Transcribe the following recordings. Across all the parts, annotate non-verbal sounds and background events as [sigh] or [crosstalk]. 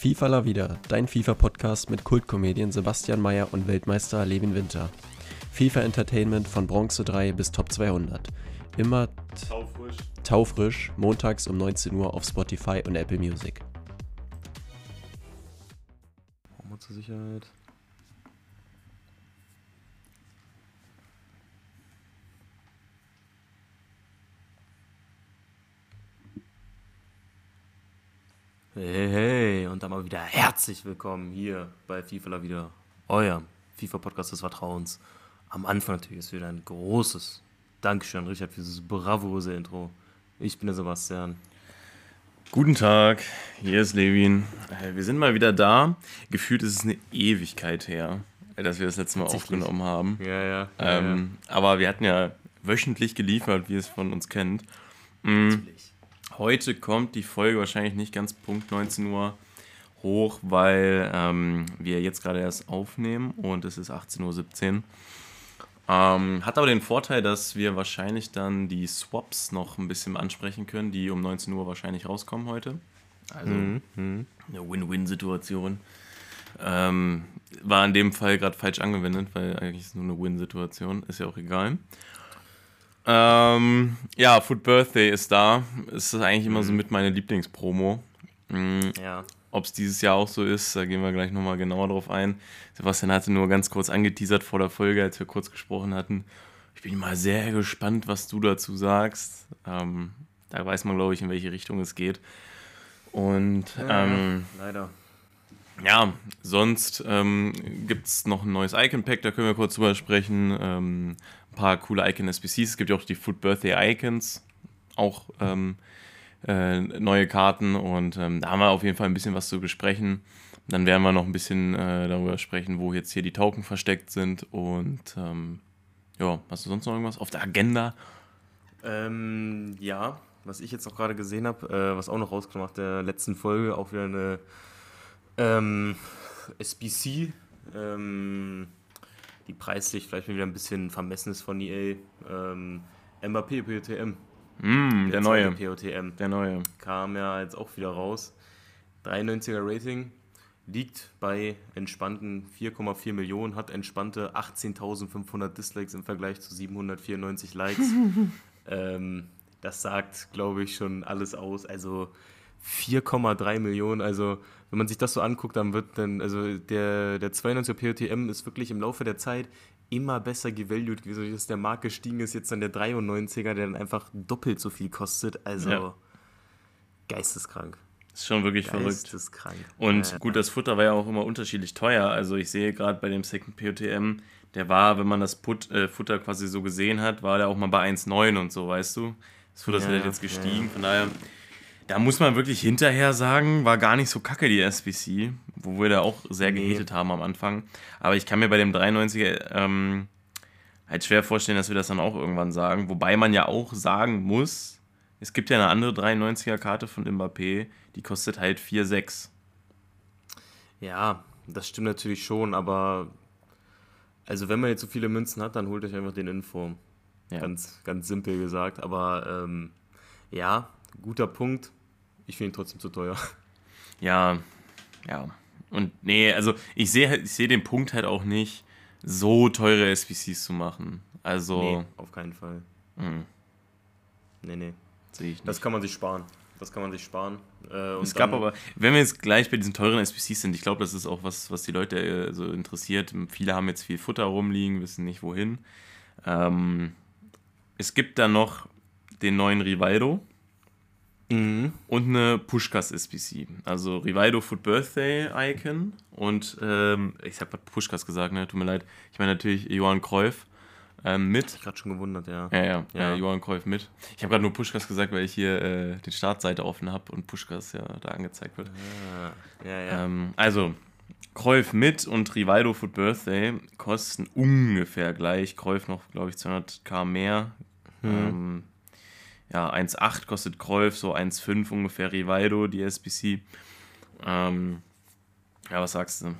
FIFA La Vida, dein FIFA-Podcast mit Kultkomedien Sebastian Mayer und Weltmeister Levin Winter. FIFA Entertainment von Bronze 3 bis Top 200. Immer Taufrisch. taufrisch, montags um 19 Uhr auf Spotify und Apple Music. Wir zur Sicherheit. Hey, hey, und dann mal wieder herzlich willkommen hier bei FIFA La Vida, eurem FIFA-Podcast des Vertrauens. Am Anfang natürlich ist wieder ein großes Dankeschön, Richard, für dieses bravose Intro. Ich bin der Sebastian. Guten Tag, hier ist Levin. Äh, Wir sind mal wieder da. Gefühlt ist es eine Ewigkeit her, äh, dass wir das letzte Mal aufgenommen haben. Ja, ja. Ähm, aber wir hatten ja wöchentlich geliefert, wie ihr es von uns kennt. Natürlich. Heute kommt die Folge wahrscheinlich nicht ganz Punkt 19 Uhr hoch, weil ähm, wir jetzt gerade erst aufnehmen und es ist 18.17 Uhr. Ähm, hat aber den Vorteil, dass wir wahrscheinlich dann die Swaps noch ein bisschen ansprechen können, die um 19 Uhr wahrscheinlich rauskommen heute. Also Mhm. Mhm. eine Win-Win-Situation. Ähm, war in dem Fall gerade falsch angewendet, weil eigentlich ist es nur eine Win-Situation, ist ja auch egal. Ähm, ja, Food Birthday ist da. Es ist eigentlich immer so mit meine Lieblingspromo. Mhm. Ja. Ob es dieses Jahr auch so ist, da gehen wir gleich nochmal genauer drauf ein. Sebastian hatte nur ganz kurz angeteasert vor der Folge, als wir kurz gesprochen hatten. Ich bin mal sehr gespannt, was du dazu sagst. Ähm, da weiß man, glaube ich, in welche Richtung es geht. Und ähm, Leider. ja, sonst ähm, gibt es noch ein neues Icon-Pack, da können wir kurz drüber sprechen. Ähm, ein paar coole Icon-SBCs. Es gibt ja auch die Food Birthday Icons, auch ähm, äh, neue Karten und ähm, da haben wir auf jeden Fall ein bisschen was zu besprechen. Dann werden wir noch ein bisschen äh, darüber sprechen, wo jetzt hier die Token versteckt sind und ähm, ja, hast du sonst noch irgendwas auf der Agenda? Ähm, ja, was ich jetzt noch gerade gesehen habe, äh, was auch noch rausgekommen nach der letzten Folge, auch wieder eine ähm, SBC, ähm, die preislich vielleicht wieder ein bisschen vermessen ist von EA. Ähm, Mbappé POTM. Mm, der neue, zweite POTM. der neue. Kam ja jetzt auch wieder raus. 93er Rating. Liegt bei entspannten 4,4 Millionen, hat entspannte 18.500 Dislikes im Vergleich zu 794 Likes. [laughs] ähm, das sagt, glaube ich, schon alles aus. Also 4,3 Millionen. Also, wenn man sich das so anguckt, dann wird dann, also der, der 92er POTM ist wirklich im Laufe der Zeit immer besser gevalued gewesen, dass der Markt gestiegen ist. Jetzt dann der 93er, der dann einfach doppelt so viel kostet. Also, Ja. geisteskrank. Ist schon wirklich verrückt. Geisteskrank. Und Ja. gut, das Futter war ja auch immer unterschiedlich teuer. Also ich sehe gerade bei dem Second POTM, der war, wenn man das Put, äh, Futter quasi so gesehen hat, war der auch mal bei 1,9 und so, weißt du? Das Futter ist Ja, halt jetzt gestiegen. Von daher, da muss man wirklich hinterher sagen, war gar nicht so kacke die SBC, wo wir da auch sehr Nee. gehatet haben am Anfang. Aber ich kann mir bei dem 93er ähm, halt schwer vorstellen, dass wir das dann auch irgendwann sagen. Wobei man ja auch sagen muss, es gibt ja eine andere 93er Karte von Mbappé, die kostet halt 4,6. Ja, das stimmt natürlich schon, aber also wenn man jetzt so viele Münzen hat, dann holt euch einfach den Info. Ja. Ganz, ganz simpel gesagt. Aber ähm, ja, guter Punkt. Ich finde ihn trotzdem zu teuer. Ja, ja. Und nee, also ich sehe ich sehe den Punkt halt auch nicht, so teure SPCs zu machen. Also, Nee, auf keinen Fall. mh, Nee, nee. sehe ich nicht. Das kann man sich sparen. Das kann man sich sparen. Äh, es gab aber, wenn wir jetzt gleich bei diesen teuren SPCs sind, ich glaube, das ist auch was, was die Leute äh, so interessiert. Viele haben jetzt viel Futter rumliegen, wissen nicht wohin. Ähm, es gibt dann noch den neuen Rivaldo Mhm. und eine Pushkas SPC. Also Rivaldo Food Birthday Icon und ähm, ich habe Pushkas gesagt, ne? Tut mir leid. Ich meine natürlich Johann Cruyff ähm, mit. Ich gerade schon gewundert, ja. Ja, ja, ja. Ja. Johann Cruyff mit. Ich habe gerade nur Pushkas gesagt, weil ich hier äh, die Startseite offen habe und Pushkas ja da angezeigt wird. Ah, ja, ja. Ähm, also, Cruyff mit und Rivaldo Food Birthday kosten ungefähr gleich. Cruyff noch, glaube ich, 200k mehr. Ähm, ja, 1,8 kostet Cruyff, so 1,5 ungefähr Rivaldo, die SBC. Ähm, ja, was sagst du?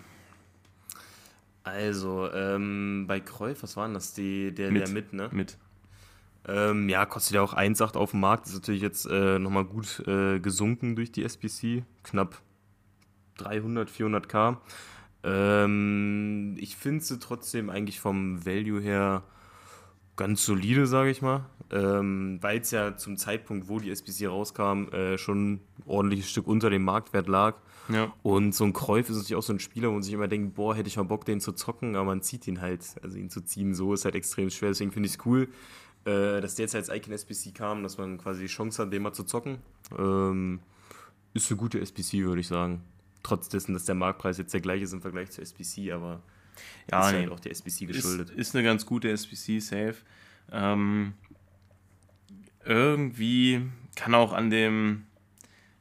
Also, ähm, bei Kreuf, was war denn das? Die, der, Mit. der mit, ne? Mit. Ähm, ja, kostet ja auch 1,8 auf dem Markt. Ist natürlich jetzt äh, nochmal gut äh, gesunken durch die SBC. Knapp 300, 400k. Ähm, ich finde sie trotzdem eigentlich vom Value her ganz solide, sage ich mal. Ähm, Weil es ja zum Zeitpunkt, wo die SBC rauskam, äh, schon ein ordentliches Stück unter dem Marktwert lag. Ja. Und so ein Kreuf ist natürlich auch so ein Spieler, wo man sich immer denkt, boah, hätte ich mal Bock, den zu zocken, aber man zieht ihn halt. Also ihn zu ziehen, so ist halt extrem schwer. Deswegen finde ich es cool, äh, dass der jetzt als Icon SBC kam, dass man quasi die Chance hat, den mal zu zocken. Ähm, ist eine gute SBC, würde ich sagen. Trotz dessen, dass der Marktpreis jetzt der gleiche ist im Vergleich zur SBC, aber Ja, ist nee. halt auch der SBC geschuldet. Ist, ist eine ganz gute SBC, safe. Ähm, irgendwie kann auch an dem,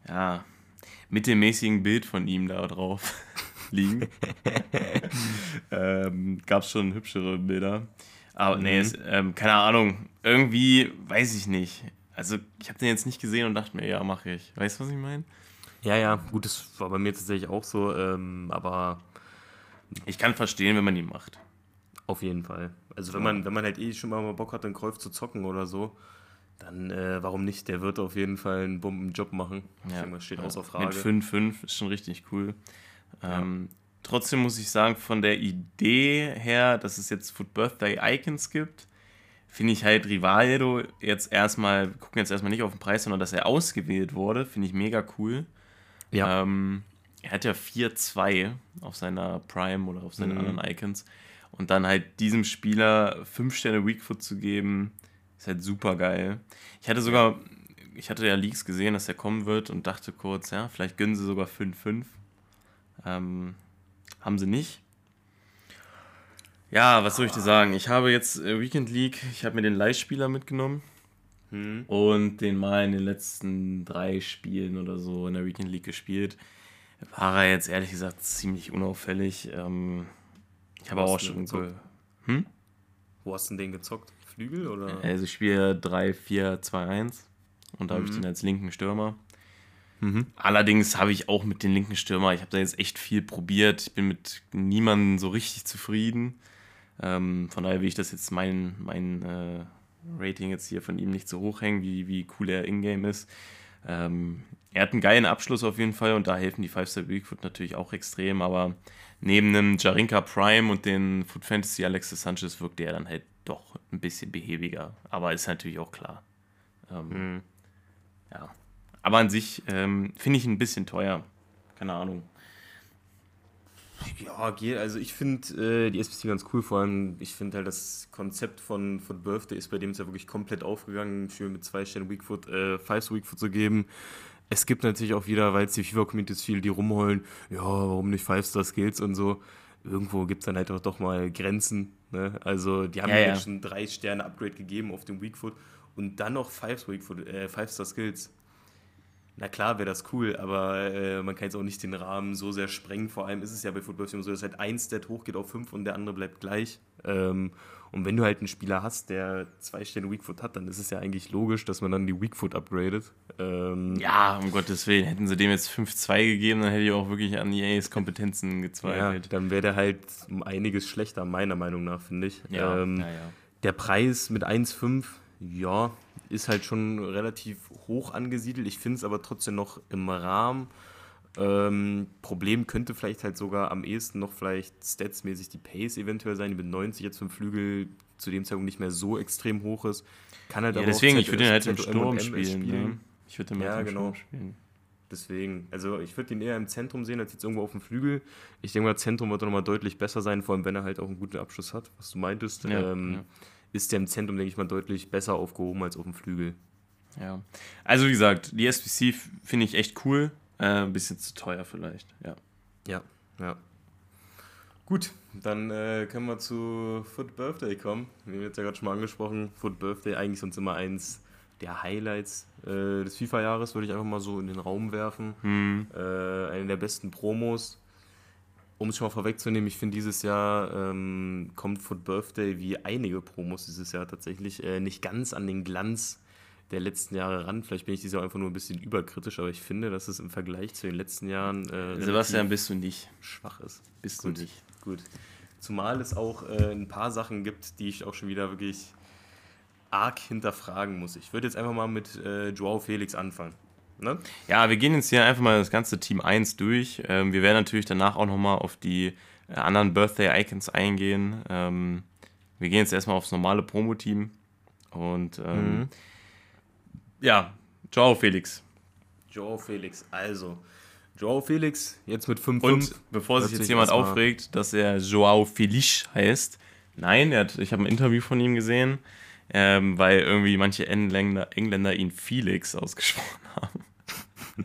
ja, mittelmäßigen Bild von ihm da drauf [laughs] liegen. [laughs] ähm, Gab es schon hübschere Bilder. Aber nee, Mhm. es, ähm, keine Ahnung. Irgendwie weiß ich nicht. Also, ich habe den jetzt nicht gesehen und dachte mir, ja, mache ich. Weißt du, was ich meine? Ja, ja, gut, das war bei mir tatsächlich auch so, ähm, aber Ich kann verstehen, wenn man ihn macht. auf jeden Fall. Also wenn man, wenn man halt eh schon mal Bock hat, einen Kreuf zu zocken oder so, dann äh, warum nicht? Der wird auf jeden Fall einen Bombenjob machen. Ich denke, das steht außer Frage. Mit 5-5 ist schon richtig cool. Ähm, trotzdem muss ich sagen, von der Idee her, dass es jetzt Foot Birthday Icons gibt, finde ich halt Rivaldo jetzt erstmal, wir gucken jetzt erstmal nicht auf den Preis, sondern dass er ausgewählt wurde, finde ich mega cool. Ja. Ähm, er hat ja 4-2 auf seiner Prime oder auf seinen Mhm. anderen Icons. Und dann halt diesem Spieler 5 Sterne Weakfoot zu geben, ist halt super geil. Ich hatte sogar, ich hatte ja Leaks gesehen, dass er kommen wird und dachte kurz, ja, vielleicht gönnen sie sogar 5-5. Ähm, haben sie nicht. Ja, was soll ich dir sagen? Ich habe jetzt äh, Weekend League, ich habe mir den Leihspieler mitgenommen Hm. und den mal in den letzten drei Spielen oder so in der Weekend League gespielt. War er jetzt ehrlich gesagt ziemlich unauffällig. Ähm, ich habe auch schon. gezockt? Wo hast du denn den gezockt? Flügel oder? also ich spiele 3-4-2-1 und da habe ich Mhm. den als linken Stürmer. Mhm. Allerdings habe ich auch mit den linken Stürmer, ich habe da jetzt echt viel probiert. Ich bin mit niemandem so richtig zufrieden. Ähm, von daher will ich das jetzt mein, mein äh, Rating jetzt hier von ihm nicht so hoch hängen, wie, wie cool er in-game ist. Ähm, er hat einen geilen Abschluss auf jeden Fall und da helfen die 5-Star Bigfoot natürlich auch extrem, aber neben einem Jarinka Prime und den Foot Fantasy Alexis Sanchez wirkte er dann halt doch ein bisschen behäbiger. Aber ist natürlich auch klar. Ähm, Mhm. ja. Aber an sich ähm, finde ich ein bisschen teuer. Keine Ahnung. Ja, geht. Also ich finde äh, die SBC ganz cool. Vor allem, ich finde halt das Konzept von Foot Birthday ist bei dem ist ja wirklich komplett aufgegangen, für mit zwei Sternen Weakfoot, äh, Fives Weakfoot zu geben. Es gibt natürlich auch wieder, weil es die FIFA-Communities viel, die rumheulen, ja, warum nicht Five-Star-Skills und so. Irgendwo gibt es dann halt auch doch mal Grenzen. Ne? Also die haben Ja, ja, schon drei Sterne Upgrade gegeben auf dem Weakfoot und dann noch äh, Five-Star-Skills. Na klar wäre das cool, aber äh, man kann jetzt auch nicht den Rahmen so sehr sprengen. Vor allem ist es ja bei Football immer so, dass halt ein Stat hochgeht auf 5 und der andere bleibt gleich. Ähm, und wenn du halt einen Spieler hast, der zwei Sterne Weakfoot hat, dann ist es ja eigentlich logisch, dass man dann die Weakfoot upgradet. Ähm, Ja, um Gottes Willen. Hätten sie dem jetzt 5-2 gegeben, dann hätte ich auch wirklich an EAs Kompetenzen ja, gezweifelt. dann wäre der halt um einiges schlechter, meiner Meinung nach, finde ich. Ja, ähm, ja, ja. Der Preis mit 1,5, ja, ist halt schon relativ hoch angesiedelt. Ich finde es aber trotzdem noch im Rahmen. Ähm, Problem könnte vielleicht halt sogar am ehesten noch vielleicht statsmäßig die Pace eventuell sein, die mit 90 jetzt vom Flügel zu dem Zeitpunkt nicht mehr so extrem hoch ist. Kann halt ja aber deswegen, auch ich würde ihn halt im Sturm MS spielen. Ne? Ich würde ihn Ja, halt im genau. Sturm spielen. Deswegen, also ich würde ihn eher im Zentrum sehen, als jetzt irgendwo auf dem Flügel. Ich denke mal, Zentrum wird nochmal deutlich besser sein, vor allem wenn er halt auch einen guten Abschluss hat, was du meintest. Ja, ähm, ja. Ist der im Zentrum, denke ich mal, deutlich besser aufgehoben als auf dem Flügel. Ja. Also wie gesagt, die SBC finde ich echt cool. Äh, ein bisschen zu teuer vielleicht. Ja. Ja, ja. Gut, dann äh, können wir zu Foot Birthday kommen. Wir haben jetzt ja gerade schon mal angesprochen. Foot Birthday eigentlich sonst immer eins der Highlights äh, des FIFA-Jahres, würde ich einfach mal so in den Raum werfen. Hm. Äh, eine der besten Promos. Um es schon mal vorwegzunehmen, ich finde dieses Jahr ähm, kommt Foot Birthday wie einige Promos dieses Jahr tatsächlich äh, nicht ganz an den Glanz der letzten Jahre ran. Vielleicht bin ich dieses Jahr einfach nur ein bisschen überkritisch, aber ich finde, dass es im Vergleich zu den letzten Jahren äh, Sebastian, bist du nicht. schwach ist. Bist Gut. du nicht. Gut. Zumal es auch äh, ein paar Sachen gibt, die ich auch schon wieder wirklich arg hinterfragen muss. Ich würde jetzt einfach mal mit äh, Joao Felix anfangen. Ne? Ja, wir gehen jetzt hier einfach mal das ganze Team 1 durch. Ähm, wir werden natürlich danach auch nochmal auf die äh, anderen Birthday-Icons eingehen. Ähm, wir gehen jetzt erstmal aufs normale Promo-Team. Und ähm, Mhm. ja, ciao Felix. Joao Felix, also. Joao Felix, jetzt mit 5-5. Und bevor sich jetzt jemand aufregt, dass er Joao Felix heißt, nein, hat, ich habe ein Interview von ihm gesehen, ähm, weil irgendwie manche Engländer, Engländer ihn Felix ausgesprochen [laughs] haben.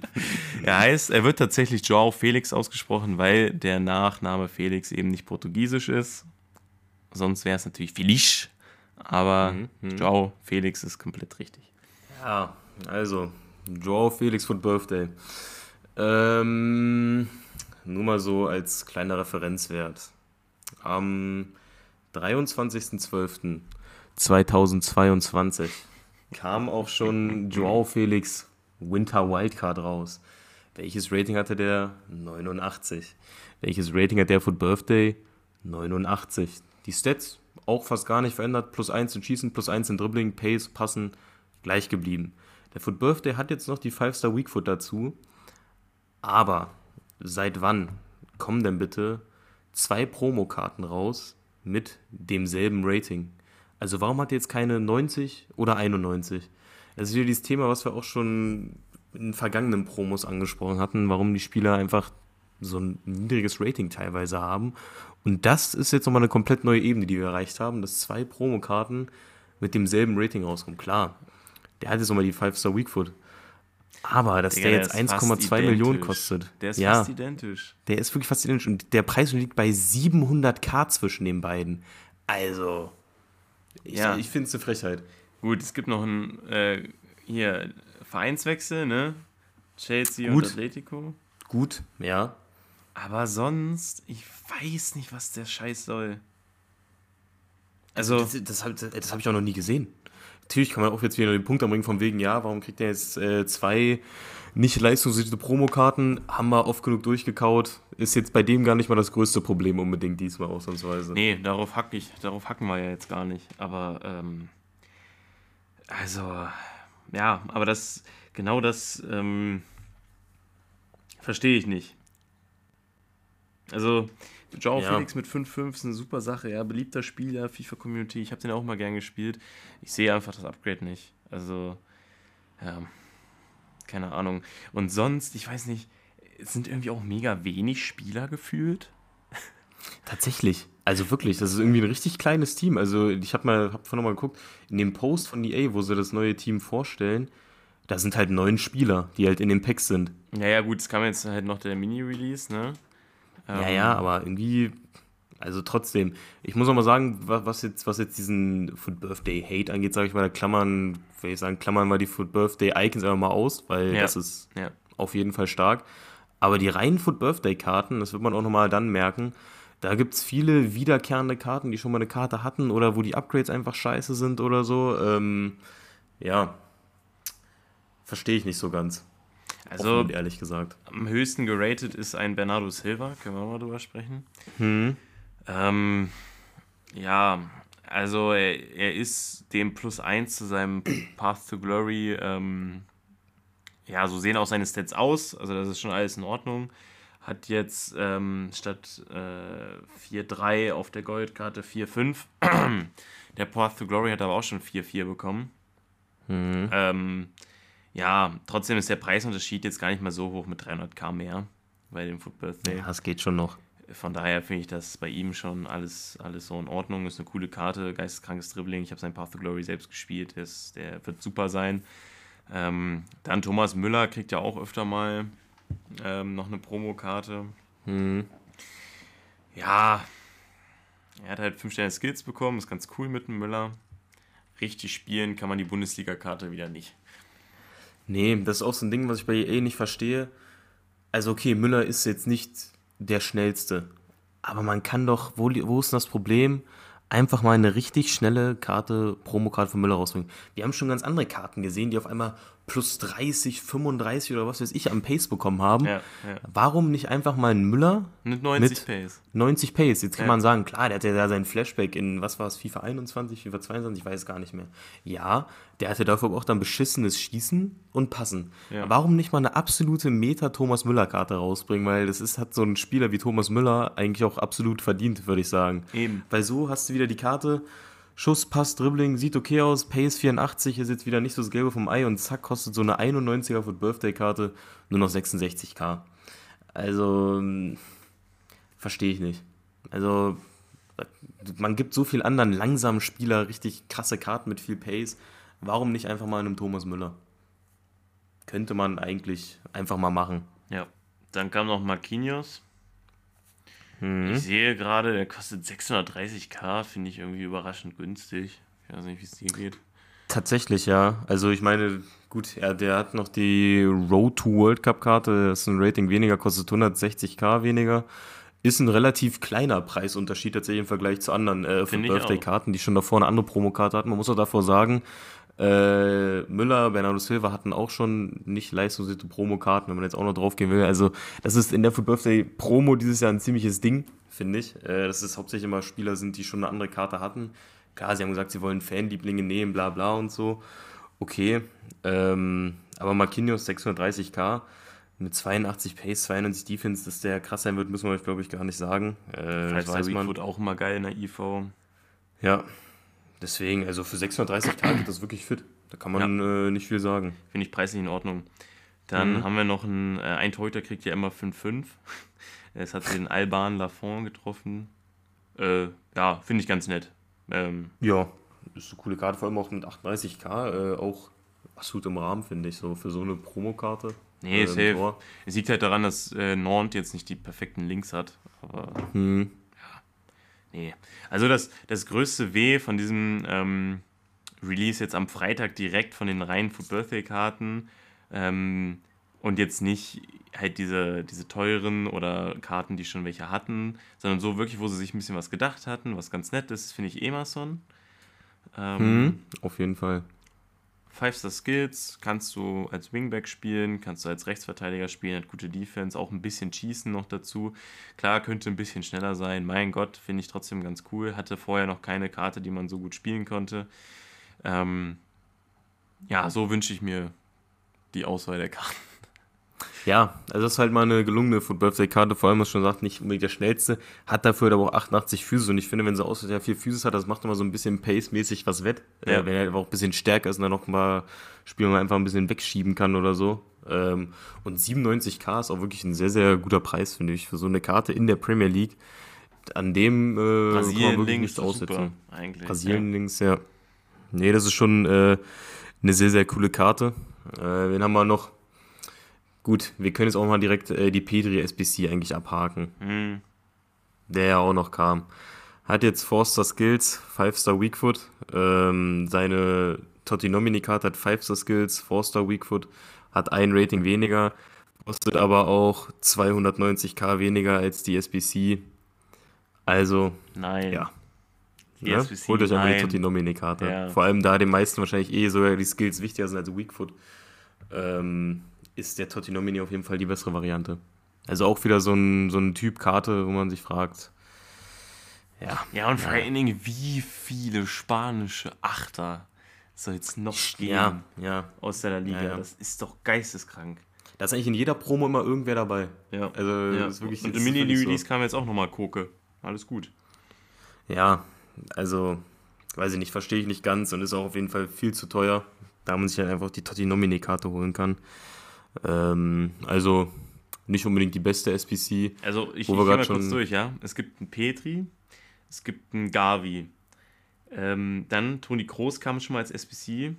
[laughs] er heißt, er wird tatsächlich Joao Felix ausgesprochen, weil der Nachname Felix eben nicht portugiesisch ist. Sonst wäre es natürlich Felix, aber Mhm, Joao Felix ist komplett richtig. Ja, also, Joao Felix von Birthday. Ähm, nur mal so als kleiner Referenzwert. Am 23.12.2022 kam auch schon Joao Felix Winter Wildcard raus. Welches Rating hatte der? 89. Welches Rating hat der von Birthday? 89. Die Stats auch fast gar nicht verändert. Plus 1 in Schießen, plus 1 in Dribbling, Pace, Passen, gleich geblieben. Der Foot Birthday hat jetzt noch die 5-Star Weakfoot dazu. Aber seit wann kommen denn bitte zwei Promokarten raus mit demselben Rating? Also warum hat er jetzt keine 90 oder 91? Das ist wieder dieses Thema, was wir auch schon in vergangenen Promos angesprochen hatten, warum die Spieler einfach so ein niedriges Rating teilweise haben. Und das ist jetzt nochmal eine komplett neue Ebene, die wir erreicht haben, dass zwei Promokarten mit demselben Rating rauskommen. Klar, der hat jetzt nochmal die 5-Star Weakfoot. Aber dass Digga, der jetzt ist fast 1,2 Millionen kostet. Der ist ja, fast identisch. der ist wirklich fast identisch. Und der Preis liegt bei 700k zwischen den beiden. Also, ich, Ja. ich finde es eine Frechheit. Gut, es gibt noch einen äh, hier Vereinswechsel, ne? Chelsea Gut. und Atletico. Gut, ja. Aber sonst, ich weiß nicht, was der Scheiß soll. Also, Das, das, hab- das habe ich auch noch nie gesehen. Natürlich kann man auch jetzt wieder den Punkt anbringen, von wegen, ja, warum kriegt der jetzt äh, zwei nicht leistungsgesicherte Promokarten? Haben wir oft genug durchgekaut. Ist jetzt bei dem gar nicht mal das größte Problem unbedingt diesmal ausnahmsweise. nee, darauf hack ich, darauf hacken wir ja jetzt gar nicht. Aber, ähm, also, ja, aber das, genau das, ähm, verstehe ich nicht. Also, Joao Ja. Felix mit 5-5 ist eine super Sache, ja, beliebter Spieler, FIFA-Community, ich habe den auch mal gern gespielt. Ich sehe einfach das Upgrade nicht. Also, ja, keine Ahnung. Und sonst, ich weiß nicht, es sind irgendwie auch mega wenig Spieler gefühlt. Tatsächlich. Also wirklich, das ist irgendwie ein richtig kleines Team. Also ich habe mal, hab vorhin noch mal geguckt, in dem Post von EA, wo sie das neue Team vorstellen, da sind halt neun Spieler, die halt in den Packs sind. Ja, ja, gut, es kam jetzt halt noch der Mini-Release, ne? Ja, Ähm, ja, aber irgendwie, also trotzdem. Ich muss auch mal sagen, wa- was jetzt, was jetzt diesen Foot Birthday Hate angeht, sage ich mal, da klammern, will ich sagen, klammern wir die Foot Birthday Icons einfach mal aus, weil Ja. das ist Ja. auf jeden Fall stark. Aber die reinen Foot Birthday Karten, das wird man auch nochmal dann merken, da gibt es viele wiederkehrende Karten, die schon mal eine Karte hatten oder wo die Upgrades einfach scheiße sind oder so. Ähm, ja, verstehe ich nicht so ganz. Also, Offen ehrlich gesagt. am höchsten geratet ist ein Bernardo Silva, können wir mal drüber sprechen. Hm. Ähm, ja, also er, er ist dem Plus 1 zu seinem Path to Glory, ähm, ja, so sehen auch seine Stats aus, also das ist schon alles in Ordnung. Hat jetzt ähm, statt äh, 4-3 auf der Goldkarte 4-5. [clears throat] der Path to Glory hat aber auch schon 4-4 bekommen. Mhm. Ähm, ja, trotzdem ist der Preisunterschied jetzt gar nicht mal so hoch mit 300k mehr bei dem Foot Birthday. Ja, das geht schon noch. Von daher finde ich das bei ihm schon alles, alles so in Ordnung. Ist eine coole Karte, geisteskrankes Dribbling. Ich habe sein Path to Glory selbst gespielt. Der, ist, der wird super sein. Ähm, dann Thomas Müller kriegt ja auch öfter mal ähm, noch eine Promokarte. Mhm. Ja, er hat halt 5 Sterne Skills bekommen. Ist ganz cool mit dem Müller. Richtig spielen kann man die Bundesliga-Karte wieder nicht. Nee, das ist auch so ein Ding, was ich bei EA nicht verstehe. Also, okay, Müller ist jetzt nicht der schnellste. Aber man kann doch, wo, wo ist denn das Problem? Einfach mal eine richtig schnelle Karte, Promokarte von Müller rausbringen. Wir haben schon ganz andere Karten gesehen, die auf einmal plus 30, 35 oder was weiß ich am Pace bekommen haben. Ja, ja. Warum nicht einfach mal einen Müller Mit 90 Mit- Pace. 90 Pace? Jetzt kann Ja. man sagen, klar, der hatte ja seinen Flashback in, was war es, FIFA 21, FIFA 22, ich weiß gar nicht mehr. Ja, der hatte dafür auch dann beschissenes Schießen und Passen. Warum nicht mal eine absolute Meta-Thomas Müller-Karte rausbringen? Weil das ist, hat so ein Spieler wie Thomas Müller eigentlich auch absolut verdient, würde ich sagen. Eben. Weil so hast du wieder die Karte, Schuss, Pass, Dribbling, sieht okay aus, Pace 84 ist jetzt wieder nicht so das Gelbe vom Ei und zack, kostet so eine 91er Foot Birthday-Karte nur noch 66k. Also, ähm, verstehe ich nicht. Also, man gibt so viel anderen langsamen Spieler richtig krasse Karten mit viel Pace. Warum nicht einfach mal einem Thomas Müller? Könnte man eigentlich einfach mal machen. Ja. Dann kam noch Marquinhos. Mhm. Ich sehe gerade, der kostet 630k, finde ich irgendwie überraschend günstig. Ich weiß nicht, wie es dir geht. Tatsächlich, ja. Also ich meine, gut, ja, der hat noch die Road to World Cup Karte, das ist ein Rating weniger, kostet 160k weniger. Ist ein relativ kleiner Preisunterschied tatsächlich im Vergleich zu anderen äh, Birthday-Karten, die schon davor eine andere Promokarte hatten. Man muss auch davor sagen, äh, Müller, Bernardo Silva hatten auch schon nicht leistungsgute Promokarten, wenn man jetzt auch noch drauf gehen will. Also, das ist in der Food Birthday Promo dieses Jahr ein ziemliches Ding, finde ich. Äh, dass es hauptsächlich immer Spieler sind, die schon eine andere Karte hatten. Klar, sie haben gesagt, sie wollen Fanlieblinge nehmen, bla bla und so. Okay. Ähm, aber Marquinhos 630k mit 82 Pace, 92 Defense, dass der krass sein wird, müssen wir euch, glaube ich, gar nicht sagen. Äh, das weiß man. wird auch immer geil in der IV. Ja, deswegen, also für 630 Tage geht das wirklich fit. Da kann man äh, nicht viel sagen. Finde ich preislich in Ordnung. Dann Mhm. haben wir noch einen, äh, ein Torhüter kriegt ja immer 5-5. [laughs] Es hat den Alban Lafont getroffen. Äh, ja, finde ich ganz nett. Ähm, Ja, ist eine coole Karte, vor allem auch mit 38k, äh, auch absolut im Rahmen, finde ich, so für so eine Promokarte. nee, äh, safe. Es liegt halt daran, dass äh, Nantes jetzt nicht die perfekten Links hat. Aber Hm. Nee. Also das, das größte Weh von diesem ähm, Release jetzt am Freitag direkt von den reinen Food Birthday Karten ähm, und jetzt nicht halt diese, diese teuren oder Karten, die schon welche hatten, sondern so wirklich, wo sie sich ein bisschen was gedacht hatten, was ganz nett ist, finde ich Emerson. Ähm, Hm, auf jeden Fall. Five-Star Skills kannst du als Wingback spielen, kannst du als Rechtsverteidiger spielen, hat gute Defense, auch ein bisschen Schießen noch dazu. Klar, könnte ein bisschen schneller sein. Mein Gott, finde ich trotzdem ganz cool. Hatte vorher noch keine Karte, die man so gut spielen konnte. Ähm, ja, so wünsche ich mir die Auswahl der Karten. Ja, also das ist halt mal eine gelungene Foot Birthday Karte, vor allem, was schon sagt, nicht unbedingt der schnellste, hat dafür aber auch 88 Physis und ich finde, wenn sie außer der viel Physis hat, das macht immer so ein bisschen Pace-mäßig was wett, Ja. äh, wenn er auch ein bisschen stärker ist und dann noch mal Spiele man einfach ein bisschen wegschieben kann oder so. Ähm, und 97k ist auch wirklich ein sehr, sehr guter Preis, finde ich, für so eine Karte in der Premier League. An dem äh, kann man Brasilien wirklich links, nichts aussetzen. super. Brasilien links, ja. Nee, das ist schon äh, eine sehr, sehr coole Karte. Äh, wen haben wir noch? Gut, wir können jetzt auch mal direkt äh, die Petri SBC eigentlich abhaken, Ja. Hm, der ja auch noch kam. Hat jetzt Forster Skills, 5-Star Weakfoot. Ähm, seine Totti Nomini-Karte hat 5-Star Skills, 4-Star Weakfoot, hat ein Rating weniger, kostet aber auch 290k weniger als die SBC. Also, nein. ja. Die Ne? SBC, Holt euch einfach die nein. Totti Nomini-Karte. Ja. Vor allem da den meisten wahrscheinlich eh sogar die Skills wichtiger sind als Weakfoot, ähm, ist der Totti Nomini auf jeden Fall die bessere Variante. Also auch wieder so ein, so ein Typ Karte, wo man sich fragt, ja, Ja, und vor allen Dingen, wie viele spanische Achter soll es noch geben ja, ja. aus der Liga? Ja, ja. Das ist doch geisteskrank. Da ist eigentlich in jeder Promo immer irgendwer dabei. Ja. Also ja. das ist wirklich und im Mini-Release kam jetzt auch nochmal Koke. Alles gut. Ja, also, weiß ich nicht, verstehe ich nicht ganz und ist auch auf jeden Fall viel zu teuer, da man sich halt einfach die Totti Nomini-Karte holen kann. Ähm, also nicht unbedingt die beste SPC. Also ich, ich Wo gehe wir mal kurz durch, ja. Es gibt einen Petri, es gibt einen Gavi. Ähm, dann Toni Kroos kam schon mal als SPC.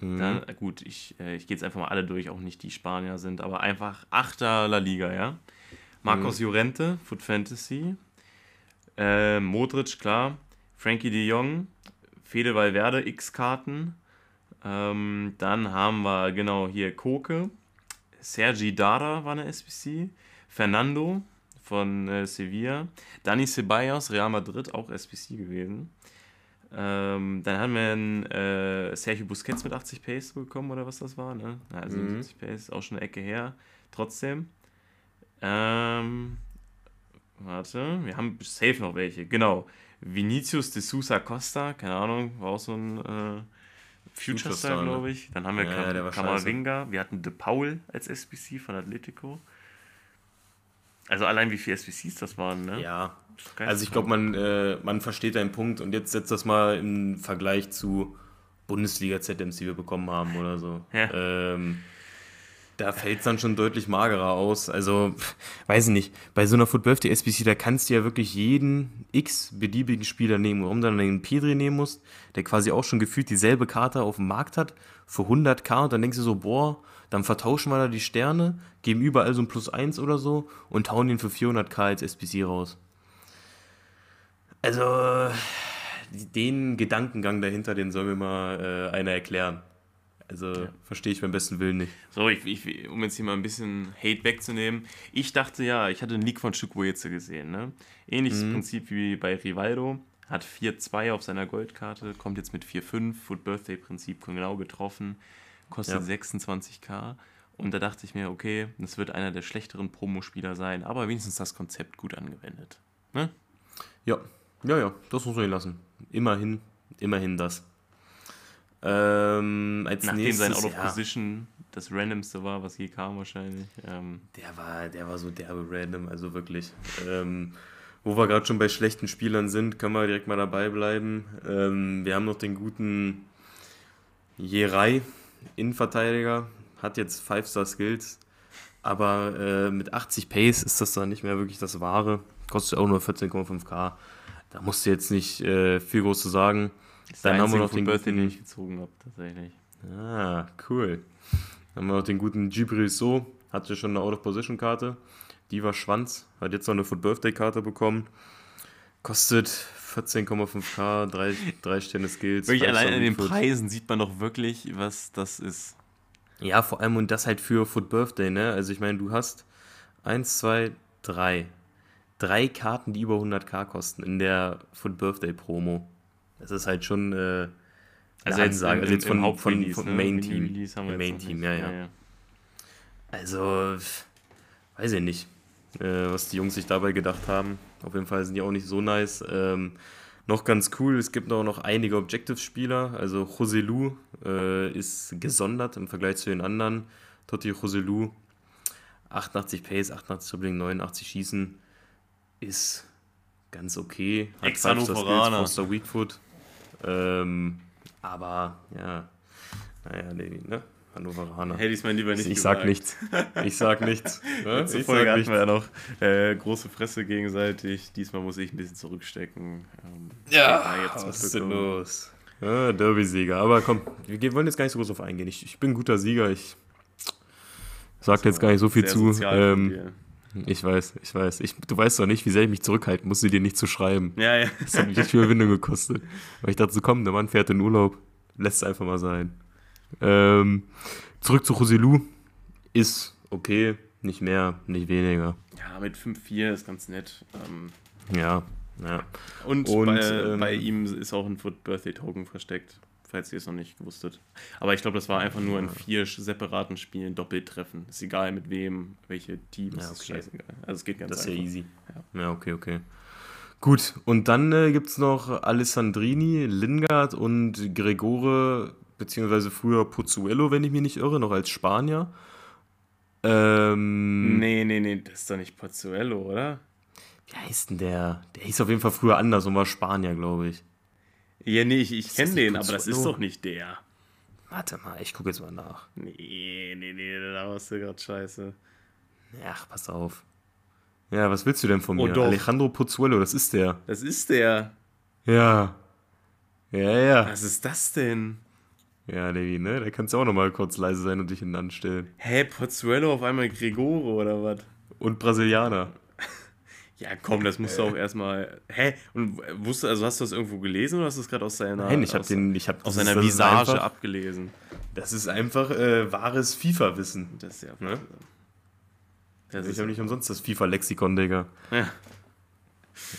Mhm. Dann, äh, gut, ich, äh, ich gehe jetzt einfach mal alle durch, auch nicht die Spanier sind, aber einfach Achter La Liga, ja. Marcos Mhm. Llorente, Foot Fantasy. Äh, Modric, klar. Frankie de Jong, Fede Valverde, X-Karten. Ähm, dann haben wir genau hier Koke. Sergi Dara war eine SPC. Fernando von äh, Sevilla. Dani Ceballos, Real Madrid, auch SPC gewesen. Ähm, dann haben wir einen äh, Sergio Busquets mit 80 Pace bekommen, oder was das war, ne? Also Mhm. 70 Pace, auch schon eine Ecke her. Trotzdem. Ähm, warte, wir haben safe noch welche. Genau. Vinicius de Sousa Costa, keine Ahnung, war auch so ein äh, Future Future Star, ne? glaube ich. Dann haben wir Ja, Kam Kamavinga, wir hatten De Paul als SBC von Atletico. Also allein wie viele SBCs das waren, ne? Ja. Also ich glaube, man, äh, man versteht deinen Punkt und jetzt setzt das mal im Vergleich zu Bundesliga ZMs, die wir bekommen haben oder so. Ja. Ähm, da fällt es dann schon deutlich magerer aus. Also, weiß ich nicht, bei so einer Foot Birthday SBC, da kannst du ja wirklich jeden x-beliebigen Spieler nehmen. Warum dann den Pedri nehmen musst, der quasi auch schon gefühlt dieselbe Karte auf dem Markt hat, für 100k und dann denkst du so, boah, dann vertauschen wir da die Sterne, geben überall so ein Plus 1 oder so und hauen den für 400k als SBC raus. Also, den Gedankengang dahinter, den soll mir mal äh, einer erklären. Also, verstehe ich beim besten Willen nicht. So, ich, ich, um jetzt hier mal ein bisschen Hate wegzunehmen. Ich dachte ja, ich hatte einen Leak von Chukwueze gesehen. Ne? Ähnliches Prinzip wie bei Rivaldo. Hat 4-2 auf seiner Goldkarte, kommt jetzt mit 4-5. Foot Birthday Prinzip genau getroffen. Kostet Ja. 26k. Und da dachte ich mir, okay, das wird einer der schlechteren Promospieler sein, aber wenigstens das Konzept gut angewendet. Ne? Ja, ja, ja, das muss man lassen. Immerhin, immerhin das. Ähm, als Nachdem nächstes, sein Out of ja, Position das randomste war, was je kam wahrscheinlich. Ähm, der war, der war so derbe random, also wirklich. Ähm, wo wir gerade schon bei schlechten Spielern sind, können wir direkt mal dabei bleiben. Ähm, wir haben noch den guten Jerai, Innenverteidiger, hat jetzt 5-Star-Skills, aber äh, mit 80 Pace ist das dann nicht mehr wirklich das Wahre. Kostet auch nur 14,5k. Da musst du jetzt nicht äh, viel groß zu sagen. Ist Dann haben wir noch den Birthday, den ich gezogen habe, tatsächlich. Ah, cool. Dann haben wir noch den guten Gibril So, hatte schon eine Out-of-Position-Karte. Die war Schwanz, hat jetzt noch eine Foot-Birthday-Karte bekommen. Kostet 14,5k, drei, drei Sterne Skills. Wirklich allein an den. Preisen sieht man doch wirklich, was das ist. Ja, vor allem und das halt für Foot Birthday, ne? Also ich meine, du hast 1, 2, 3. Drei Karten, die über 100k kosten in der Foot Birthday Promo. Das ist halt schon äh, eine Ansage. also jetzt im von, von, ne? Main Team. Haben wir Im jetzt Main Team, nicht. ja, ja. Also, weiß ich nicht, äh, was die Jungs sich dabei gedacht haben. Auf jeden Fall sind die auch nicht so nice. Ähm, noch ganz cool, es gibt auch noch einige Objective-Spieler. Also Joselu äh, ist gesondert im Vergleich zu den anderen. Totti Joselu, 88 Pace, 88 Dribbling, 89 Schießen, ist ganz okay. Hat Ex-Hannoveraner. Foster Weakfoot. Ähm, aber, ja, naja, nee, ne? Hannoveraner. Hätte ich es mal lieber nicht Ich sag gesagt. nichts. Ich sag nichts. [laughs] Ne? Letzte Ich Folge sag hatten nichts. wir ja noch äh, große Fresse gegenseitig. Diesmal muss ich ein bisschen zurückstecken. Ähm, Ja, jetzt was ist denn los? Ja, Derby-Sieger. Aber komm, wir wollen jetzt gar nicht so groß auf eingehen. Ich, ich bin ein guter Sieger. Ich sag jetzt gar nicht so viel zu. Ähm. Ich weiß, ich weiß. Ich, du weißt doch nicht, wie sehr ich mich zurückhalten musste, dir nicht zu schreiben. Ja, ja. Das hat mich echt viel Überwindung gekostet. Weil ich dachte so, komm, der Mann fährt in Urlaub. Lässt es einfach mal sein. Ähm, zurück zu Roselu. Ist okay. Nicht mehr, nicht weniger. Ja, mit 5-4 ist ganz nett. Ähm, Ja, ja. und Und, bei, ähm, bei ihm ist auch ein Foot Birthday Token versteckt, falls ihr es noch nicht gewusstet. Aber ich glaube, das war einfach nur in vier separaten Spielen Doppeltreffen. Ist egal mit wem, welche Teams, Ja, ist okay. scheißegal. Also es geht ganz Das ist ja einfach. easy. Ja, okay, okay. Gut, und dann äh, gibt es noch Alessandrini, Lingard und Gregore, beziehungsweise früher Pozzuelo, wenn ich mich nicht irre, noch als Spanier. Ähm, Nee, nee, nee, das ist doch nicht Pozzuelo, oder? Wie heißt denn der? Der hieß auf jeden Fall früher anders und war Spanier, glaube ich. Ja, nee, ich, ich kenne den, aber das ist doch nicht der. Warte mal, ich gucke jetzt mal nach. Nee, nee, nee, da warst du gerade scheiße. Ach, pass auf. Ja, was willst du denn von Oh, mir? doch. Alejandro Pozzuelo, das ist der. Das ist der. Ja. Ja, ja. Was ist das denn? Ja, Levi, ne? Da kannst du auch noch mal kurz leise sein und dich hinten anstellen. Hä, Pozzuelo auf einmal Gregore oder was? Und Brasilianer. Ja, komm, das musst du auch erstmal. Hä? Und wusste, also hast du das irgendwo gelesen oder hast du das gerade aus seiner, Nein, ich habe den, ich habe aus seiner Visage abgelesen? Das ist einfach äh, wahres FIFA-Wissen. Das ist ja. Ne? Das Ich habe nicht umsonst das FIFA-Lexikon, Digga. ja.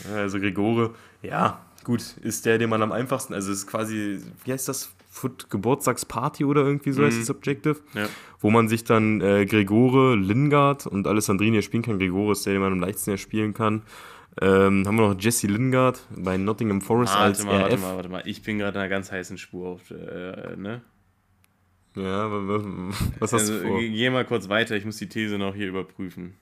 Ja, Also Gregore, ja, gut, ist der, den man am einfachsten, also ist quasi, wie heißt das? Foot Geburtstagsparty oder irgendwie so heißt Mhm. das Objective, Ja. wo man sich dann äh, Gregore, Lingard und Alessandrini erspielen kann. Gregore ist der, den man am leichtesten erspielen kann. Ähm, haben wir noch Jesse Lingard bei Nottingham Forest als Warte mal, warte RF. mal, warte mal. Ich bin gerade in einer ganz heißen Spur auf, äh, ne? Ja, wa- wa- was hast Also, du vor? ge- geh mal kurz weiter, ich muss die These noch hier überprüfen.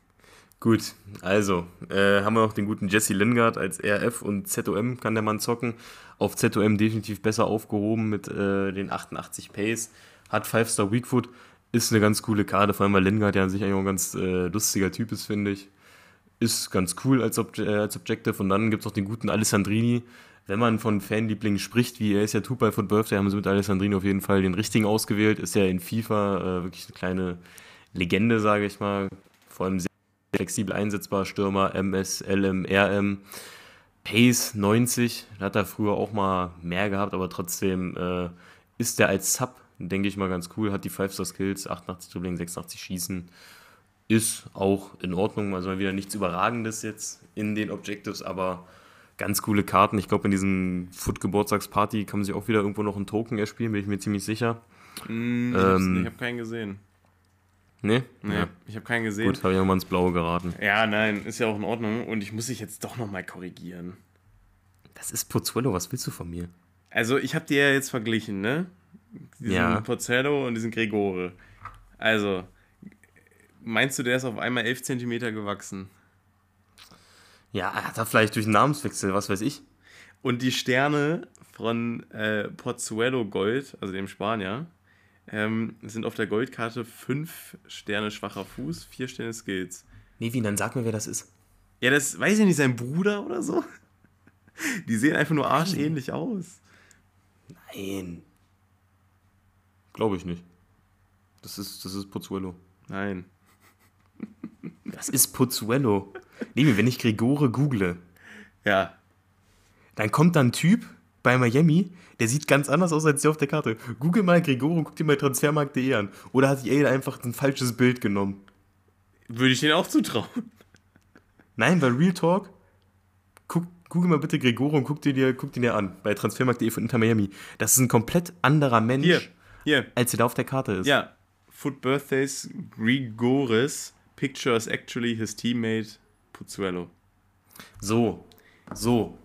Gut, also äh, haben wir noch den guten Jesse Lingard als RF und ZOM kann der Mann zocken. Auf ZOM definitiv besser aufgehoben mit äh, den 88 Pace. Hat 5-Star Weakfoot, ist eine ganz coole Karte, vor allem weil Lingard ja an sich eigentlich auch ein ganz äh, lustiger Typ ist, finde ich. Ist ganz cool als, Obje äh, als Objective. Und dann gibt es noch den guten Alessandrini. Wenn man von Fanlieblingen spricht, wie er ist ja Two for Birthday, haben sie mit Alessandrini auf jeden Fall den richtigen ausgewählt. Ist ja in FIFA äh, wirklich eine kleine Legende, sage ich mal. Vor allem sehr flexibel einsetzbar, Stürmer, MS, LM, RM. Pace 90, da hat er früher auch mal mehr gehabt, aber trotzdem äh, ist der als Sub, denke ich mal, ganz cool. Hat die 5-Star-Skills, 88 Dribbling, 86 Schießen. Ist auch in Ordnung, also mal wieder nichts Überragendes jetzt in den Objectives, aber ganz coole Karten. Ich glaube, in diesem Foot-Geburtstagsparty kann man sich auch wieder irgendwo noch einen Token erspielen, bin ich mir ziemlich sicher. Hm, ich Ähm, ich habe keinen gesehen. Ne? Nee, Ja. ich habe keinen gesehen. Gut, habe ich nochmal ins Blaue geraten. Ja, nein, ist ja auch in Ordnung. Und ich muss dich jetzt doch nochmal korrigieren. Das ist Pozzuelo, was willst du von mir? Also, ich habe dir ja jetzt verglichen, ne? Diesen Ja. Pozzello und diesen Gregore. Also, meinst du, der ist auf einmal 11 cm gewachsen? Ja, er hat da vielleicht durch einen Namenswechsel, was weiß ich. Und die Sterne von äh, Pozzuelo Gold, also dem Spanier, ähm, sind auf der Goldkarte 5 Sterne schwacher Fuß, 4 Sterne Skills. Nee, wie, dann sag mir, wer das ist. Ja, das weiß ich nicht, sein Bruder oder so? Die sehen einfach nur arschähnlich aus. Nein. Glaube ich nicht. Das ist, das ist Pozzuelo. Nein. Das ist Pozzuelo. Nee, wenn ich Gregore google, Ja, dann kommt da ein Typ bei Miami, der sieht ganz anders aus als der auf der Karte. Google mal Gregore und guck dir mal transfermarkt.de an. Oder hat EA einfach ein falsches Bild genommen? würde ich denen auch zutrauen. Nein, weil Real Talk, guck, google mal bitte Gregore und guck dir, dir, guck dir an bei transfermarkt.de von Inter Miami. Das ist ein komplett anderer Mensch, Hier, hier. als der da auf der Karte ist. Ja, Foot Birthdays Grigores pictures actually his teammate Pozzuelo. So, so.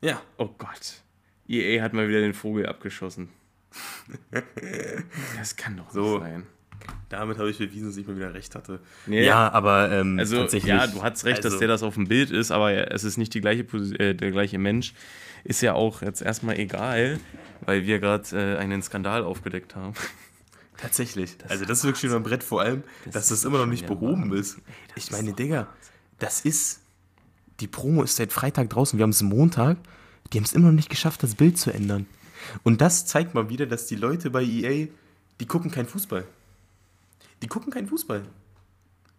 Ja, Oh Gott. EA hat mal wieder den Vogel abgeschossen. [laughs] Das kann doch So. nicht sein. damit habe ich bewiesen, dass ich mal wieder recht hatte. Nee, Ja, aber ähm, Also, tatsächlich. ja, du hast recht, dass also- der das auf dem Bild ist, aber es ist nicht die gleiche, äh, der gleiche Mensch. Ist ja auch jetzt erstmal egal, weil wir gerade äh, einen Skandal aufgedeckt haben. [laughs] Tatsächlich. also das ist wirklich schon ein Brett, vor allem, dass das immer noch nicht behoben ist. Ich meine, Digga, das ist. Die Promo ist seit Freitag draußen, wir haben es Montag. Die haben es immer noch nicht geschafft, das Bild zu ändern. Und das zeigt mal wieder, dass die Leute bei EA, die gucken keinen Fußball. Die gucken keinen Fußball.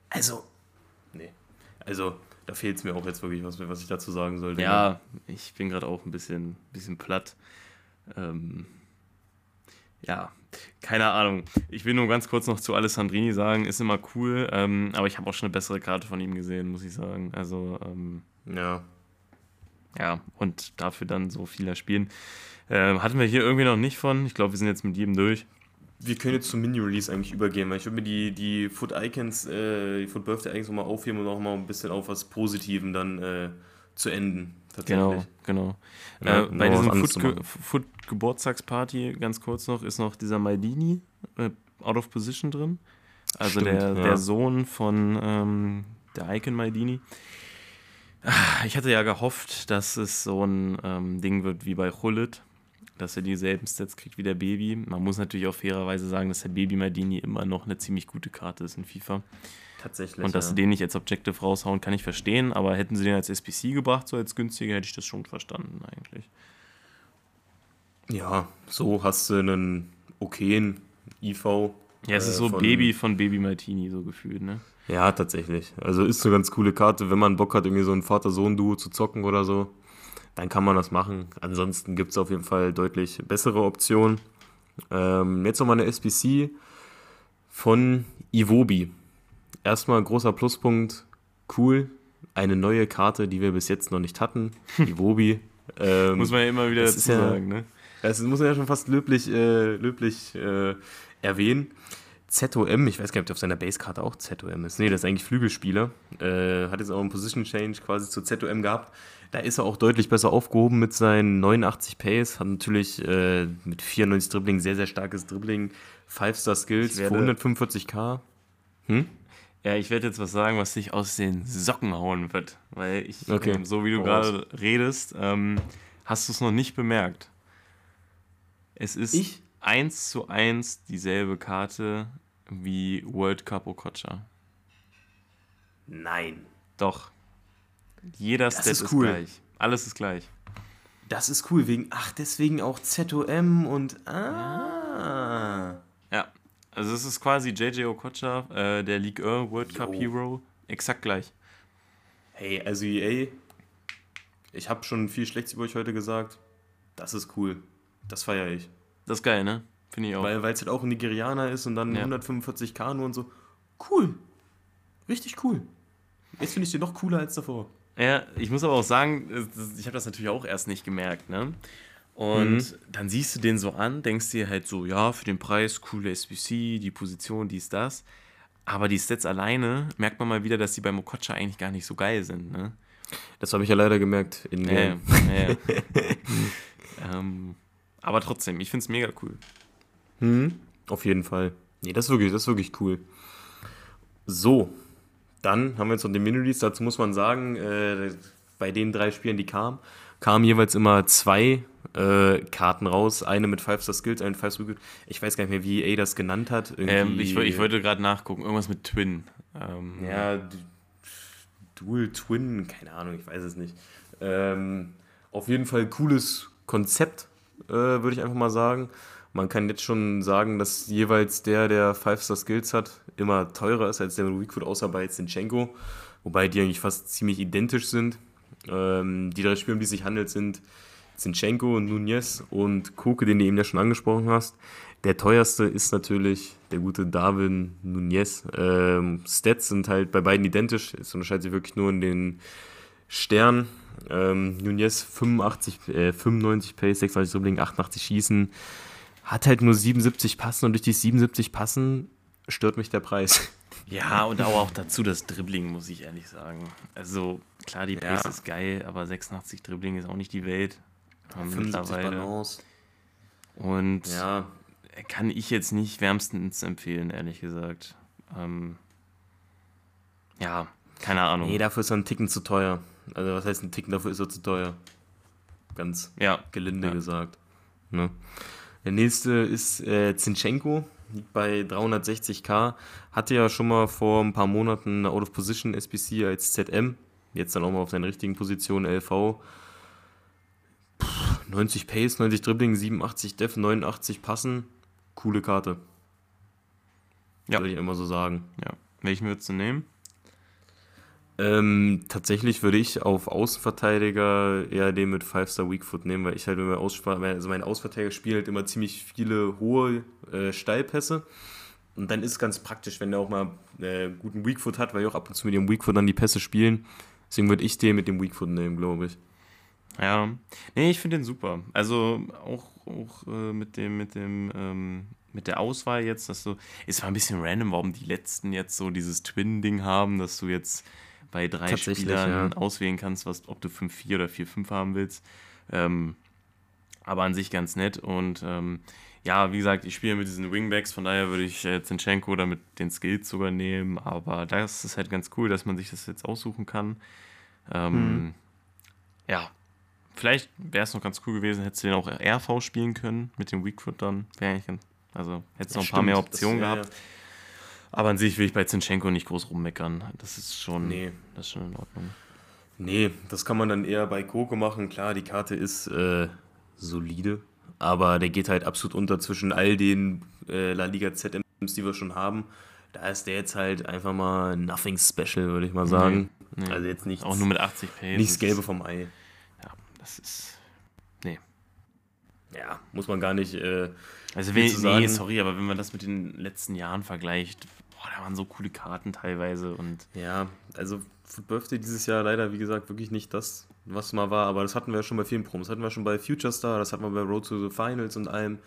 Also. Nee. Also, da fehlt es mir auch jetzt wirklich, was, was ich dazu sagen soll. Digga. Ja, ich bin gerade auch ein bisschen, bisschen platt. Ähm, ja, keine Ahnung. Ich will nur ganz kurz noch zu Alessandrini sagen, ist immer cool, ähm, aber ich habe auch schon eine bessere Karte von ihm gesehen, muss ich sagen. Also, ähm, Ja. ja, und dafür dann so vieler spielen. Ähm, hatten wir hier irgendwie noch nicht von. Ich glaube, wir sind jetzt mit jedem durch. Wir können jetzt zum Mini-Release eigentlich übergehen, weil ich würde mir die, die Foot Icons, äh, die Foot Birthday Icons nochmal aufheben und auch mal ein bisschen auf was Positiven dann äh, zu enden. Genau, genau. Ja, äh, bei diesem zu Foot, ganz kurz noch, ist noch dieser Maldini äh, out of position drin. Also Stimmt, der, ja. der Sohn von ähm, der Icon Maldini. Ah, Ich hatte ja gehofft, dass es so ein ähm, Ding wird wie bei Hullet, dass er dieselben Stats kriegt wie der Baby. Man muss natürlich auch fairerweise sagen, dass der Baby Maldini immer noch eine ziemlich gute Karte ist in FIFA. Tatsächlich. Und dass ja. sie den nicht als Objective raushauen, kann ich verstehen, aber hätten sie den als SPC gebracht, so als günstiger, hätte ich das schon verstanden eigentlich. Ja, so hast du einen okayen IV. Ja, es äh, ist so von- Baby von Baby Martini, so gefühlt, ne? Ja, tatsächlich. Also ist eine ganz coole Karte, wenn man Bock hat, irgendwie so ein Vater-Sohn-Duo zu zocken oder so, dann kann man das machen. Ansonsten gibt es auf jeden Fall deutlich bessere Optionen. Ähm, jetzt nochmal eine SBC von Iwobi. Erstmal großer Pluspunkt, cool. eine neue Karte, die wir bis jetzt noch nicht hatten, [laughs] die Wobi. Ähm, muss man ja immer wieder dazu ja, sagen, ne? Das muss man ja schon fast löblich, äh, löblich äh, erwähnen. ZOM, ich weiß gar nicht, ob der auf seiner Basekarte auch ZOM ist. Nee, das ist eigentlich Flügelspieler. Äh, hat jetzt auch einen Position Change quasi zu ZOM gehabt. Da ist er auch deutlich besser aufgehoben mit seinen 89 Pace. Hat natürlich äh, mit 94 Dribbling sehr, sehr starkes Dribbling. 5-Star Skills, 145k. Hm? Ja, ich werde jetzt was sagen, was dich aus den Socken hauen wird. Weil ich, okay. ähm, so wie du gerade redest, ähm, hast du es noch nicht bemerkt. Es ist ich? 1 zu 1 dieselbe Karte wie World Cup Okocha. Nein. Doch. Jeder Stat ist, ist cool. gleich. Alles ist gleich. Das ist cool, wegen, ach, deswegen auch ZOM und, ah. Ja, also es ist quasi JJ Okocha, äh, der League 1 World Cup Yo. Hero, exakt gleich. Hey, also EA, ich habe schon viel Schlechtes über euch heute gesagt. Das ist cool. Das feiere ich. Das ist geil, ne? Finde ich auch. Weil es halt auch ein Nigerianer ist und dann ja. 145k nur und so. Cool. Richtig cool. Jetzt finde ich den noch cooler als davor. Ja, ich muss aber auch sagen, ich habe das natürlich auch erst nicht gemerkt, ne? Und mhm. dann siehst du den so an, denkst dir halt so, ja, für den Preis, coole SBC, die Position, dies, das. Aber die Stats alleine merkt man mal wieder, dass die bei Mokocha eigentlich gar nicht so geil sind, ne? Das habe ich ja leider gemerkt in ja, ja, ja. [laughs] ähm, Aber trotzdem, ich finde es mega cool. Mhm. Auf jeden Fall. Nee, das ist wirklich, das ist wirklich cool. So, dann haben wir jetzt noch den Mini-Release. Dazu muss man sagen, äh, bei den drei Spielen, die kamen, kamen jeweils immer zwei äh, Karten raus. Eine mit 5-Star Skills, eine mit 5 Star Ich weiß gar nicht mehr, wie EA das genannt hat. Ähm, ich, ich, wollte gerade nachgucken. Irgendwas mit Twin. Ähm, ja, Dual Twin, keine Ahnung, ich weiß es nicht. Ähm, auf jeden Fall cooles Konzept, äh, würde ich einfach mal sagen. Man kann jetzt schon sagen, dass jeweils der, der 5-Star Skills hat, immer teurer ist als der mit Weakfoot, außer bei Zinchenko. Wobei die eigentlich fast ziemlich identisch sind. Ähm, die drei Spieler, um die es sich handelt, sind Zinchenko, Nunez und Koke, den du eben ja schon angesprochen hast. Der teuerste ist natürlich der gute Darwin Nunez. Ähm, Stats sind halt bei beiden identisch. Es unterscheidet sich wirklich nur in den Sternen. Ähm, Nunez 85, äh, 95 Pace, 26 Dribbling, 88 Schießen. Hat halt nur 77 Passen und durch die 77 Passen stört mich der Preis. [laughs] Ja, und auch dazu das Dribbling, muss ich ehrlich sagen. Also, klar, die Pace ja. ist geil, aber 86 Dribbling ist auch nicht die Welt. mittlerweile. Balance. Und ja. kann ich jetzt nicht wärmstens empfehlen, ehrlich gesagt. Ähm, ja, keine Ahnung. Nee, dafür ist er ein Ticken zu teuer. Also, was heißt ein Ticken, dafür ist er zu teuer. Ganz ja. gelinde ja. gesagt. Ne? Der nächste ist äh, Zinchenko, liegt bei 360k. Hatte ja schon mal vor ein paar Monaten eine Out-of-Position SBC als ZM. Jetzt dann auch mal auf seiner richtigen Position LV. Puh, 90 Pace, 90 Dribbling, 87 Def, 89 Passen. Coole Karte. Ja. Würde ich immer so sagen. Ja. Welchen würdest du nehmen? Ähm, tatsächlich würde ich auf Außenverteidiger eher den mit 5-Star Weakfoot nehmen, weil ich halt, wenn also mein Außenverteidiger spielt halt immer ziemlich viele hohe äh, Steilpässe. Und dann ist es ganz praktisch, wenn der auch mal äh, guten Weakfoot hat, weil ich auch ab und zu mit dem Weakfoot dann die Pässe spielen. Deswegen würde ich den mit dem Weakfoot nehmen, glaube ich. Ja, nee, ich finde den super. Also auch, auch äh, mit dem, mit dem, ähm, mit der Auswahl jetzt, dass du, es war ein bisschen random, warum die letzten jetzt so dieses Twin-Ding haben, dass du jetzt bei drei Spielern ja. auswählen kannst, was, ob du 5-4 oder 4-5 haben willst. Ähm, aber an sich ganz nett. Und ähm, ja, wie gesagt, ich spiele mit diesen Wingbacks, von daher würde ich äh, Zinchenko oder mit den Skills sogar nehmen. Aber das ist halt ganz cool, dass man sich das jetzt aussuchen kann. Ähm, hm. Ja, vielleicht wäre es noch ganz cool gewesen, hättest du den auch RV spielen können mit dem Weakfoot dann. Wäre eigentlich ganz, also hättest du noch ein paar mehr Optionen das, gehabt. Ja, ja. Aber an sich will ich bei Zinchenko nicht groß rummeckern. Das ist schon, nee. das ist schon in Ordnung. Nee, das kann man dann eher bei Koko machen. Klar, die Karte ist äh, solide, aber der geht halt absolut unter zwischen all den äh, La Liga ZMs, die wir schon haben. Da ist der jetzt halt einfach mal nothing special, würde ich mal sagen. Nee, nee. Also jetzt nicht. Auch nur mit 80 Pace. Nichts Gelbe vom Ei. Ja, das ist. Nee. Ja, muss man gar nicht. Äh, also, wenn, nee, sorry, aber wenn man das mit den letzten Jahren vergleicht, boah, da waren so coole Karten teilweise und Ja, also Foot Birthday dieses Jahr leider, wie gesagt, wirklich nicht das, was mal war, aber das hatten wir ja schon bei vielen Promos. Das hatten wir schon bei Future Star, das hatten wir bei Road to the Finals und allem.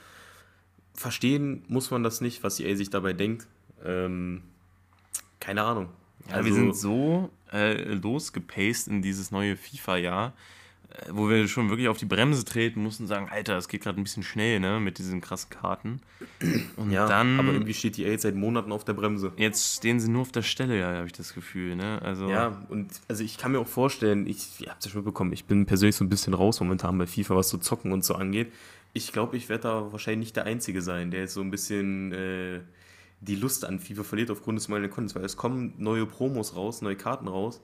Verstehen muss man das nicht, was EA sich dabei denkt. Ähm, keine Ahnung. Ja, wir sind so äh, losgepaced in dieses neue FIFA-Jahr, wo wir schon wirklich auf die Bremse treten mussten und sagen, Alter, es geht gerade ein bisschen schnell, ne, mit diesen krassen Karten. Und ja, dann, aber irgendwie steht EA jetzt seit Monaten auf der Bremse. jetzt stehen sie nur auf der Stelle, ja, habe ich das Gefühl, ne, also. Ja, und also ich kann mir auch vorstellen, ich, ihr habt es ja schon mitbekommen, ich bin persönlich so ein bisschen raus momentan bei FIFA, was so Zocken und so angeht. Ich glaube, ich werde da wahrscheinlich nicht der Einzige sein, der jetzt so ein bisschen äh, die Lust an FIFA verliert aufgrund des neuen Contents, weil es kommen neue Promos raus, neue Karten raus,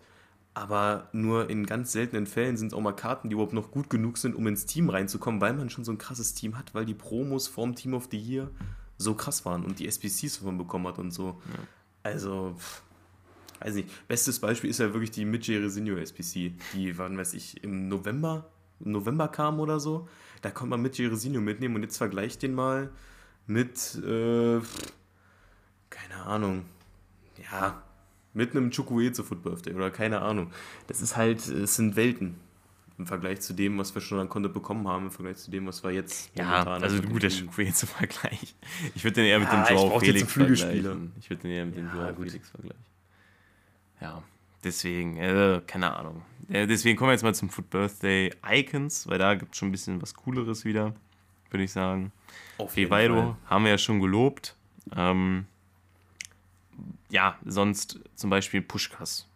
aber nur in ganz seltenen Fällen sind es auch mal Karten, die überhaupt noch gut genug sind, um ins Team reinzukommen, weil man schon so ein krasses Team hat, weil die Promos vorm Team of the Year so krass waren und die SBCs, die man bekommen hat und so. Also, pff, weiß nicht. Bestes Beispiel ist ja wirklich die Midge Resinio SPC, die, wann weiß ich, im November, im November kam oder so. Da konnte man Midge Resinio mitnehmen und jetzt vergleicht den mal mit, äh, keine Ahnung, ja, mit einem Chukwueze Foot Birthday oder keine Ahnung. Das ist halt, es sind Welten im Vergleich zu dem, was wir schon an Content bekommen haben, im Vergleich zu dem, was wir jetzt Ja, also gut, der zum Vergleich. Ich würde den eher mit Ja, dem Joao Felix vergleichen. Ich würde den eher mit dem Ja, Joao gut. Felix vergleichen. Ja, deswegen, äh, keine Ahnung. Äh, deswegen kommen wir jetzt mal zum Foot Birthday Icons, weil da gibt es schon ein bisschen was Cooleres wieder, würde ich sagen. Auf Fall. haben wir ja schon gelobt. Ähm, ja, sonst zum Beispiel Pushkas.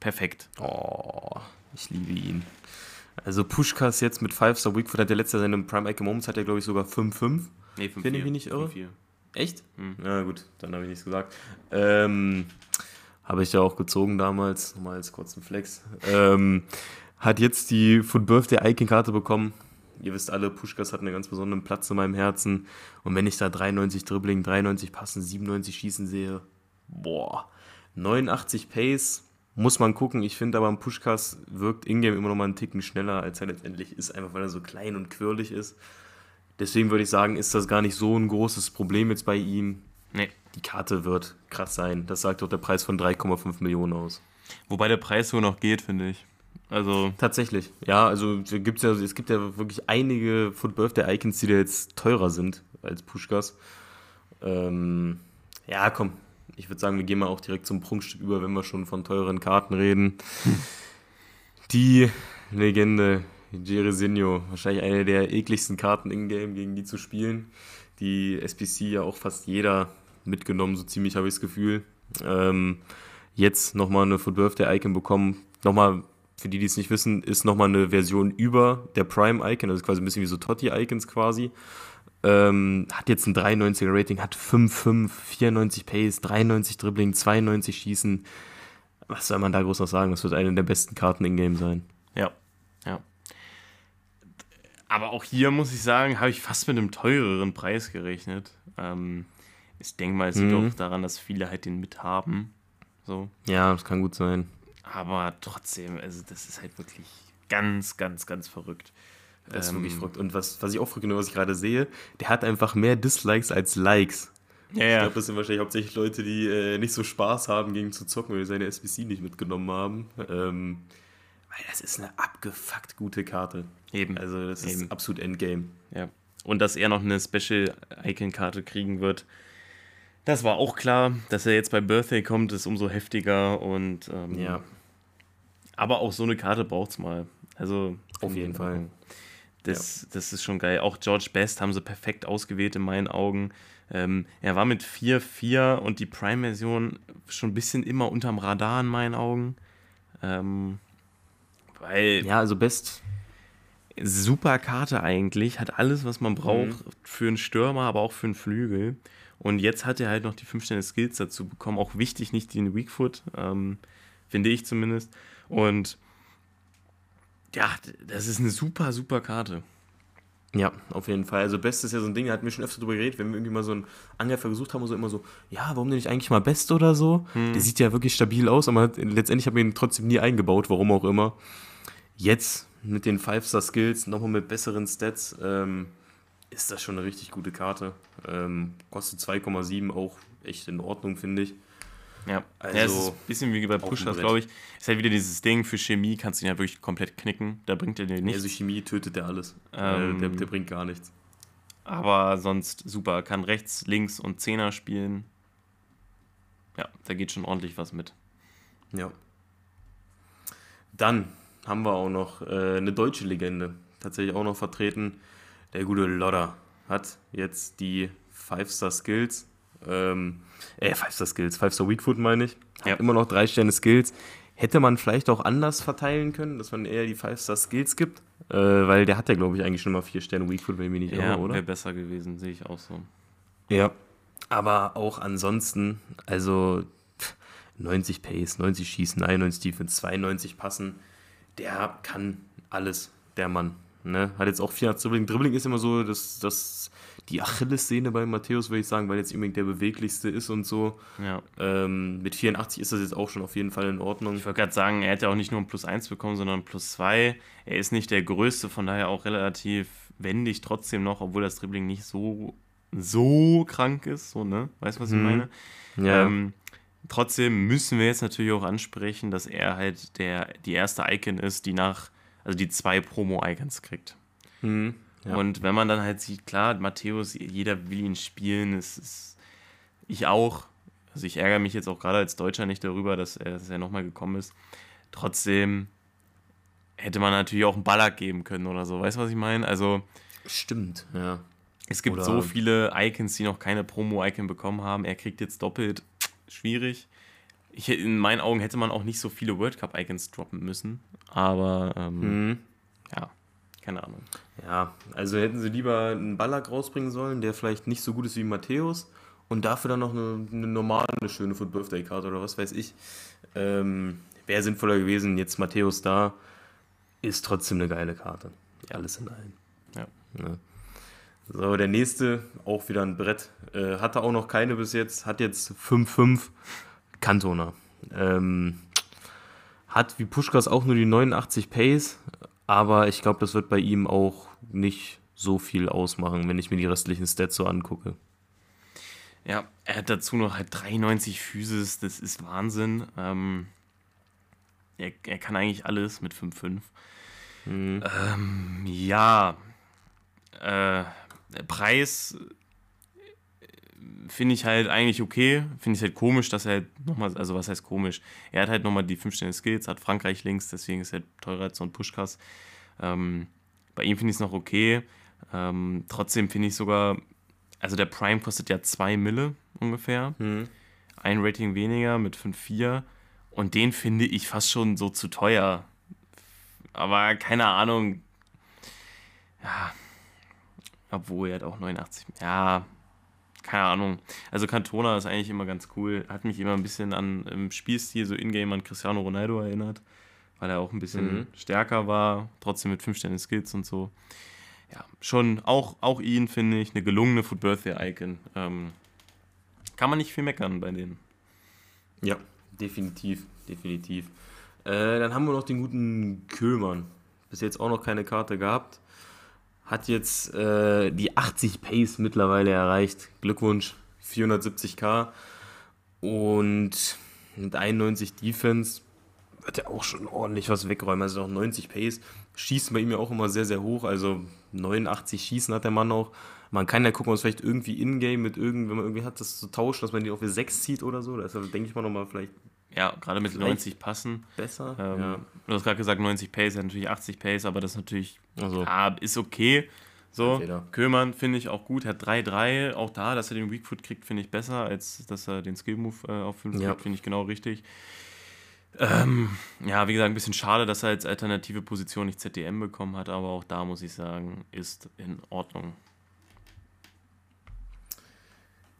Perfekt. Oh, ich liebe ihn. Also Pushkas jetzt mit 5-Star Wickford hat der letzte seine Prime Icon Moments hat er glaube ich sogar 5-5. Nee, Wenn ich mich nicht irre. 5-4. Echt? Hm. Ja gut, dann habe ich nichts gesagt. Ähm, habe ich ja auch gezogen damals, nochmal als kurzen Flex. Ähm, hat jetzt die Foot Birthday Icon Karte bekommen. Ihr wisst alle, Pushkas hat einen ganz besonderen Platz in meinem Herzen. Und wenn ich da 93 Dribbling, 93 Passen, 97 Schießen sehe, boah, 89 Pace, muss man gucken. Ich finde aber, ein Pushkas wirkt ingame immer noch mal einen Ticken schneller, als er letztendlich ist, einfach weil er so klein und quirlig ist. Deswegen würde ich sagen, ist das gar nicht so ein großes Problem jetzt bei ihm. Nee. Die Karte wird krass sein. Das sagt auch der Preis von 3,5 Millionen aus. Wobei der Preis so noch geht, finde ich. Also, Tatsächlich. Ja, also gibt's ja, es gibt ja wirklich einige Foot Birthday Icons, die da jetzt teurer sind als Pushkas. Ähm, ja, komm. Ich würde sagen, wir gehen mal auch direkt zum Prunkstück über, wenn wir schon von teuren Karten reden. Die Legende Jeresinho, wahrscheinlich eine der ekligsten Karten in-game, gegen die zu spielen. Die SPC ja auch fast jeder mitgenommen, so ziemlich habe ich das Gefühl. Ähm, jetzt nochmal eine Foot Birthday Icon bekommen. Nochmal, für die, die es nicht wissen, ist nochmal eine Version über der Prime Icon, also quasi ein bisschen wie so Totti Icons quasi. Ähm, hat jetzt ein 93er Rating, hat 5,5, 94 Pace, 93 Dribbling, 92 Schießen. Was soll man da groß noch sagen? Das wird eine der besten Karten in-game sein. ja. Ja. Aber auch hier muss ich sagen, habe ich fast mit einem teureren Preis gerechnet. Ähm, ich denke mal, es liegt Mhm. auch daran, dass viele halt den mithaben. So. Ja, das kann gut sein. Aber trotzdem, also das ist halt wirklich ganz, ganz, ganz verrückt. Das ist Ähm, wirklich verrückt. Und was, was ich auch verrückt finde, was ich gerade sehe, der hat einfach mehr Dislikes als Likes. Ja, Ich ja. glaube, das sind wahrscheinlich hauptsächlich Leute, die äh, nicht so Spaß haben, gegen zu zocken, weil sie seine SBC nicht mitgenommen haben. Ähm, weil das ist eine abgefuckt gute Karte. Eben. Also, das Eben. ist absolut Endgame. Ja. Und dass er noch eine Special-Icon-Karte kriegen wird, das war auch klar. Dass er jetzt bei Birthday kommt, ist umso heftiger. Und, ähm, Ja. Aber auch so eine Karte braucht es mal. Also Auf jeden Fall. Das, das ist schon geil. Auch George Best haben sie perfekt ausgewählt in meinen Augen. Ähm, er war mit 4-4 und die Prime-Version schon ein bisschen immer unterm Radar in meinen Augen. Ähm, weil Ja, also Best. super Karte eigentlich, hat alles, was man braucht für einen Stürmer, aber auch für einen Flügel. Und jetzt hat er halt noch die 5 Sterne Skills dazu bekommen. Auch wichtig, nicht den Weakfoot, ähm, finde ich zumindest. Und ja, das ist eine super, super Karte. Ja, auf jeden Fall. Also Best ist ja so ein Ding, da hatten wir schon öfter drüber geredet, wenn wir irgendwie mal so einen Angreifer gesucht haben, so immer so, ja, warum denn nicht eigentlich mal Best oder so? Der sieht ja wirklich stabil aus, aber letztendlich haben wir ihn trotzdem nie eingebaut, warum auch immer. Jetzt mit den 5-Star-Skills, nochmal mit besseren Stats, ähm, ist das schon eine richtig gute Karte. Ähm, kostet 2,7, auch echt in Ordnung, finde ich. Ja, also ja, es ist ein bisschen wie bei Pushers, glaube ich. Ist halt wieder dieses Ding, für Chemie kannst du ihn ja wirklich komplett knicken. Da bringt er dir nichts. Also Chemie tötet er alles. Ähm, der, der, bringt gar nichts. Aber sonst super. Kann rechts, links und Zehner spielen. Ja, da geht schon ordentlich was mit. Ja. Dann haben wir auch noch äh, eine deutsche Legende. Tatsächlich auch noch vertreten. Der gute Lodder hat jetzt die Five-Star Skills. Ähm, äh, Five-Star Skills, Five-Star Weakfoot meine ich. Ja. immer noch drei Sterne Skills. Hätte man vielleicht auch anders verteilen können, dass man eher die Five-Star Skills gibt. Äh, weil der hat ja, glaube ich, eigentlich schon mal vier Sterne Weakfoot, wenn ich mich nicht ja, irre, oder? wäre besser gewesen, sehe ich auch so. Ja. Aber auch ansonsten, also 90 Pace, 90 Schießen, 91 Defense, 92 Passen, der kann alles, der Mann. Ne? Hat jetzt auch 400 Dribbling. Dribbling ist immer so, dass, dass die Achillessehne bei Matthäus, würde ich sagen, weil jetzt unbedingt der beweglichste ist und so. Ja. Ähm, mit 84 ist das jetzt auch schon auf jeden Fall in Ordnung. Ich wollte gerade sagen, er hätte auch nicht nur ein Plus 1 bekommen, sondern ein Plus 2. Er ist nicht der Größte, von daher auch relativ wendig trotzdem noch, obwohl das Dribbling nicht so, so krank ist. So, ne? Weißt du, was ich hm. meine? Ja. Ähm, trotzdem müssen wir jetzt natürlich auch ansprechen, dass er halt der, die erste Icon ist, die nach, also die zwei Promo-Icons kriegt. Mhm. Ja. Und wenn man dann halt sieht, klar, Matthäus, jeder will ihn spielen, es ist ich auch. Also ich ärgere mich jetzt auch gerade als Deutscher nicht darüber, dass er, dass er nochmal gekommen ist. Trotzdem hätte man natürlich auch einen Ballack geben können oder so. Weißt du, was ich meine? Also. Stimmt, ja. Es gibt oder so viele Icons, die noch keine Promo-Icon bekommen haben. Er kriegt jetzt doppelt. Schwierig. Ich, in meinen Augen hätte man auch nicht so viele World Cup-Icons droppen müssen. Aber ähm, mhm. ja, keine Ahnung. Ja, also hätten sie lieber einen Ballack rausbringen sollen, der vielleicht nicht so gut ist wie Matthäus und dafür dann noch eine, eine normale, eine schöne Foot Birthday Card oder was weiß ich. Ähm, Wäre sinnvoller gewesen. Jetzt Matthäus da ist trotzdem eine geile Karte. Alles in allem. Ja. ja. Ne? So, der nächste, auch wieder ein Brett. Äh, hatte auch noch keine bis jetzt, hat jetzt 5-5 Kantona. Ähm, hat wie Puschkas auch nur die 89 Pace, aber ich glaube, das wird bei ihm auch nicht so viel ausmachen, wenn ich mir die restlichen Stats so angucke. Ja, er hat dazu noch halt 93 Physis, das ist Wahnsinn. Ähm, er, er kann eigentlich alles mit 5-5. Mhm. Ähm, ja, äh, Preis finde ich halt eigentlich okay. Finde ich halt komisch, dass er halt nochmal, also was heißt komisch? Er hat halt nochmal die 5 Sterne Skills, hat Frankreich links, deswegen ist er halt teurer als so ein Pushkas. Ähm, bei ihm finde ich es noch okay. Ähm, trotzdem finde ich sogar, also der Prime kostet ja 2 Mille ungefähr. Mhm. Ein Rating weniger mit 5,4. Und den finde ich fast schon so zu teuer. Aber keine Ahnung. Ja. Obwohl er hat auch 89. Ja, keine Ahnung. Also Cantona ist eigentlich immer ganz cool. Hat mich immer ein bisschen an im Spielstil, so Ingame an Cristiano Ronaldo erinnert, weil er auch ein bisschen mhm. stärker war, trotzdem mit 5 Sterne Skills und so. Ja, schon auch, auch ihn finde ich eine gelungene Foot Birthday Icon. Ähm, kann man nicht viel meckern bei denen. Ja, definitiv, definitiv. Äh, dann haben wir noch den guten Köhlmann. Bis jetzt auch noch keine Karte gehabt hat jetzt äh, die 80 Pace mittlerweile erreicht. Glückwunsch, 470k. Und mit 91 Defense wird er auch schon ordentlich was wegräumen. Also auch 90 Pace. Schießen bei ihm ja auch immer sehr, sehr hoch. Also 89 Schießen hat der Mann auch. Man kann ja gucken, was vielleicht irgendwie in-game mit irgend, wenn man irgendwie hat, das zu tauschen, dass man die auf 6 zieht oder so. Da ist, denke ich mal, nochmal vielleicht ja, gerade mit 90 passen. Besser. Ähm, ja. Du hast gerade gesagt, 90 Pace, ja natürlich 80 Pace, aber das ist natürlich, also. ja, ist okay. So, Köhlmann finde ich auch gut, hat 3-3, auch da, dass er den Weakfoot kriegt, finde ich besser, als dass er den Skill-Move äh, auf 5 ja. kriegt, finde ich genau richtig. Ähm, ja, wie gesagt, ein bisschen schade, dass er als alternative Position nicht ZDM bekommen hat, aber auch da muss ich sagen, ist in Ordnung.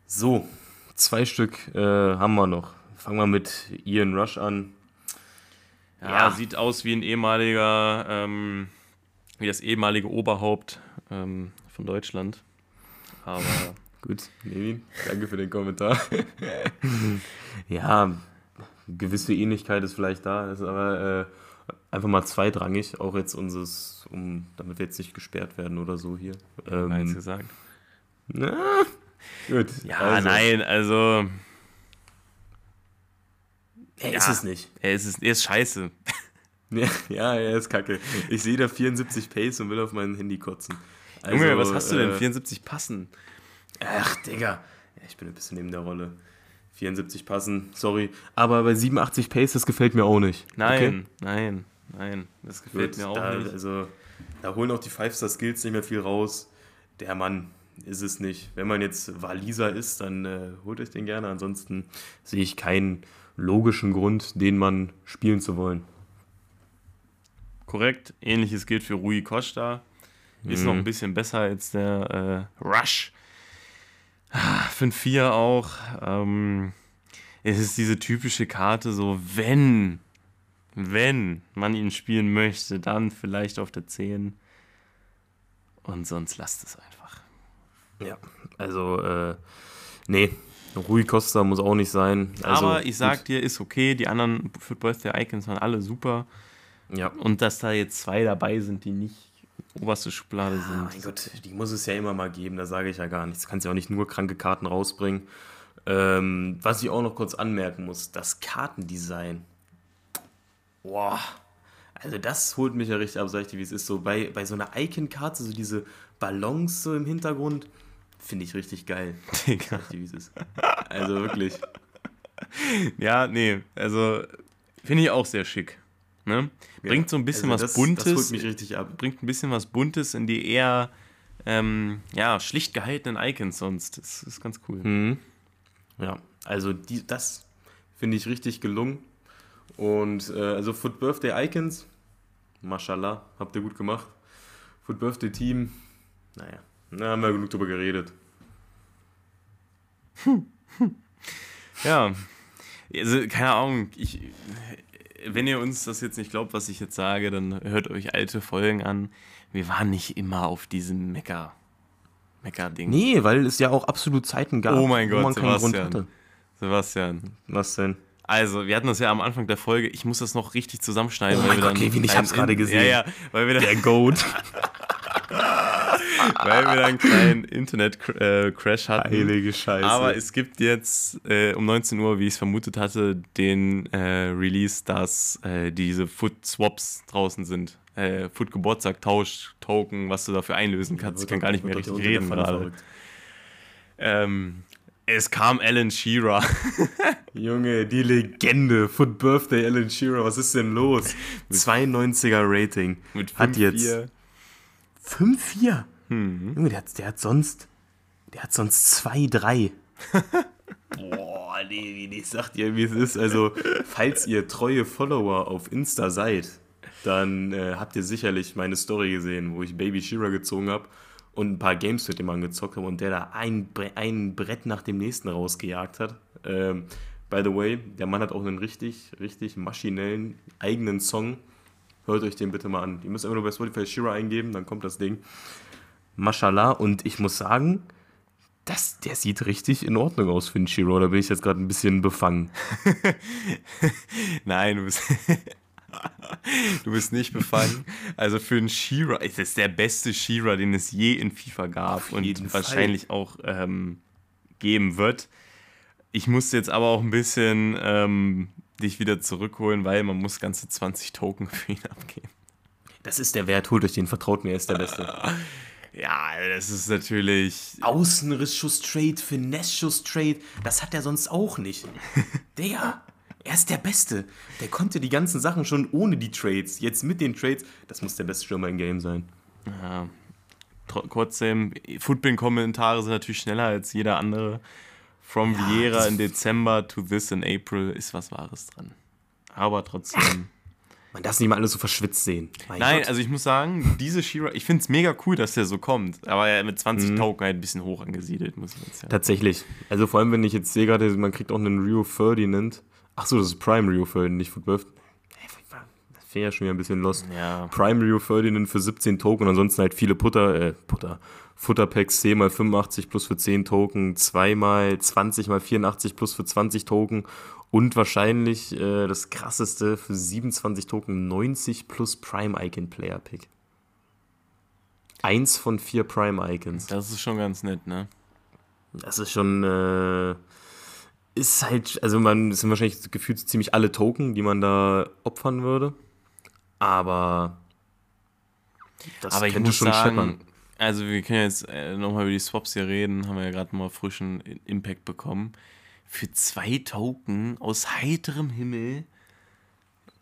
So, zwei Stück äh, haben wir noch. Fangen wir mit Ian Rush an. Ja, ja. sieht aus wie ein ehemaliger, ähm, wie das ehemalige Oberhaupt ähm, von Deutschland. Aber. [laughs] Gut, Nevin, danke für den Kommentar. [laughs] ja, gewisse Ähnlichkeit ist vielleicht da, ist aber äh, einfach mal zweitrangig, auch jetzt unseres, um, damit wir jetzt nicht gesperrt werden oder so hier. Ähm, Eins gesagt. [laughs] Na, gut. Ja, also. nein, also Er Ja. ist es nicht. Er ist, es- er ist scheiße. [laughs] Ja, ja, er ist kacke. Ich sehe da 74 Pace und will auf mein Handy kotzen. Junge, Also, was hast du denn? äh, 74 passen. Ach, Digga. Ich bin ein bisschen neben der Rolle. 74 passen, sorry. Aber bei 87 Pace, das gefällt mir auch nicht. Nein, nein, nein. Das gefällt Gut, mir auch da, nicht. Also, da holen auch die Five-Star-Skills nicht mehr viel raus. Der Mann ist es nicht. Wenn man jetzt Waliser ist, dann äh, holt euch den gerne. Ansonsten sehe ich keinen logischen Grund, den Mann spielen zu wollen. Korrekt. Ähnliches gilt für Rui Costa. Ist Mhm. noch ein bisschen besser als der äh, Rush. Ah, 5-4 auch. Ähm, es ist diese typische Karte, so wenn, wenn man ihn spielen möchte, dann vielleicht auf der 10. Und sonst lasst es einfach. Ja, also, äh, nee, Rui Costa muss auch nicht sein. Also, Aber ich sag gut. dir, ist okay. Die anderen Foot Birthday Icons waren alle super. ja. Und dass da jetzt zwei dabei sind, die nicht oberste Schublade Ah, sind. mein Gott, die muss es ja immer mal geben, da sage ich ja gar nichts. Du kannst ja auch nicht nur kranke Karten rausbringen. Ähm, was ich auch noch kurz anmerken muss, das Kartendesign. Boah. Also das holt mich ja richtig ab, sag ich dir, wie es ist. So bei, bei so einer Icon-Karte, so diese Ballons so im Hintergrund, finde ich richtig geil. [laughs] Digga. Dir, wie es ist. Also wirklich. [laughs] Ja, nee, also finde ich auch sehr schick. Ne? Bringt so ein bisschen also was das, Buntes, Das holt mich richtig ab. bringt ein bisschen was Buntes in die eher ähm, ja, schlicht gehaltenen Icons sonst. Das ist ganz cool. Mhm. Ja, also die, das finde ich richtig gelungen. Und äh, also Foot Birthday Icons, mashallah, habt ihr gut gemacht. Foot Birthday Team, naja, da haben wir genug drüber geredet. [laughs] Ja, also keine Ahnung, ich, wenn ihr uns das jetzt nicht glaubt, was ich jetzt sage, dann hört euch alte Folgen an. Wir waren nicht immer auf diesem Mecker, Mecker-Ding. Nee, weil es ja auch absolut Zeiten gab, Oh mein wo Gott, man keinen Grund Sebastian. hatte. Sebastian, Was denn? Also, wir hatten das ja am Anfang der Folge. Ich muss das noch richtig zusammenschneiden. Oh weil mein wir Gott, dann Kevin, ich einen hab's gerade gesehen. Ja, ja, weil wir dann, Der Goat. [laughs] weil wir dann einen kleinen Internet-Crash hatten. Heilige Scheiße. Aber es gibt jetzt äh, um 19 Uhr, wie ich es vermutet hatte, den äh, Release, dass äh, diese Foot-Swaps draußen sind. Äh, Foot-Geburtstag-Tausch-Token, was du dafür einlösen kannst. Ich kann gar nicht mehr richtig reden gerade. Ähm, es kam Alan Shearer. [laughs] Junge, die Legende. Foot Birthday Alan Shearer, was ist denn los? 92er Rating. Mit Hat jetzt 5-4. 5-4. Mhm. Junge, der hat, der hat sonst. Der hat sonst 2-3. [laughs] Boah, nee, nee, ich sag dir, wie es ist. Also, falls ihr treue Follower auf Insta seid, dann äh, habt ihr sicherlich meine Story gesehen, wo ich Baby Shearer gezogen habe und ein paar Games mit dem angezockt habe und der da ein, Bre ein Brett nach dem nächsten rausgejagt hat. Ähm, by the way, der Mann hat auch einen richtig, richtig maschinellen eigenen Song. Hört euch den bitte mal an. Ihr müsst einfach nur bei Spotify Shearer eingeben, dann kommt das Ding. Mashallah. Und ich muss sagen, das, der sieht richtig in Ordnung aus für einen Shiro. Da bin ich jetzt gerade ein bisschen befangen. [laughs] Nein, du bist, [laughs] du bist nicht befangen. Also für einen Shearer, es ist der beste Shearer, den es je in FIFA gab und Fall. wahrscheinlich auch ähm, geben wird. Ich musste jetzt aber auch ein bisschen ähm, dich wieder zurückholen, weil man muss ganze 20 Token für ihn abgeben. Das ist der Wert, holt euch den, vertraut mir, er ist der Beste. [laughs] Ja, das ist natürlich. Außenrissschuss Trade, Finesse-Schuss Trade, das hat er sonst auch nicht. [laughs] Der, er ist der Beste. Der konnte die ganzen Sachen schon ohne die Trades. Jetzt mit den Trades, das muss der beste Stürmer im Game sein. Ja, tr- trotzdem, Footbin-Kommentare sind natürlich schneller als jeder andere. From Vieira das- in Dezember to this in April ist was Wahres dran. Aber trotzdem. [laughs] Man darf es nicht mal alles so verschwitzt sehen. Mein Nein, Gott. also ich muss sagen, diese Shira, ich finde es mega cool, dass der so kommt. Aber er mit 20 Mhm. Token halt ein bisschen hoch angesiedelt, muss ich jetzt sagen. Tatsächlich. Also vor allem, wenn ich jetzt sehe gerade, man kriegt auch einen Rio Ferdinand. Ach so, das ist Prime Rio Ferdinand, nicht Foot Birth. Das wäre ja schon wieder ein bisschen lost. Ja. Prime Rio Ferdinand für 17 Token und ansonsten halt viele Putter, äh, Putter, Futterpacks 10 mal 85 plus für 10 Token, 2 mal 20 mal 84 plus für 20 Token und wahrscheinlich äh, das krasseste für 27 Token 90 plus Prime Icon Player Pick. Eins von vier Prime Icons. Das ist schon ganz nett, ne? Das ist schon, äh, ist halt, also man es sind wahrscheinlich gefühlt ziemlich alle Token, die man da opfern würde. Aber das Aber ich muss schon sagen, scheppern. Also wir können jetzt äh, nochmal über die Swaps hier reden, haben wir ja gerade mal frischen Impact bekommen. Für zwei Token aus heiterem Himmel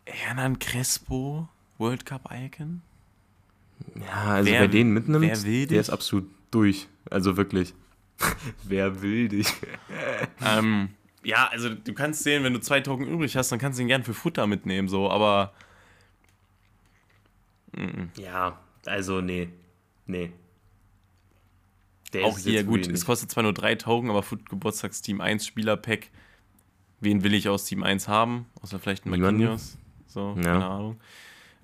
Hernan Crespo, World Cup Icon. Ja, also wer, wer den mitnimmt, wer will der ist absolut durch. Also wirklich. [laughs] wer will dich? [laughs] ähm, ja, also du kannst sehen, wenn du zwei Token übrig hast, dann kannst du ihn gern für Futter mitnehmen, so, aber. Ja, also nee. Nee. Der auch hier gut, es kostet zwar nur drei Token, aber Foot Geburtstags Team 1 Spielerpack. Wen will ich aus Team 1 haben? Außer vielleicht ein Marquinhos. So, ja. keine Ahnung.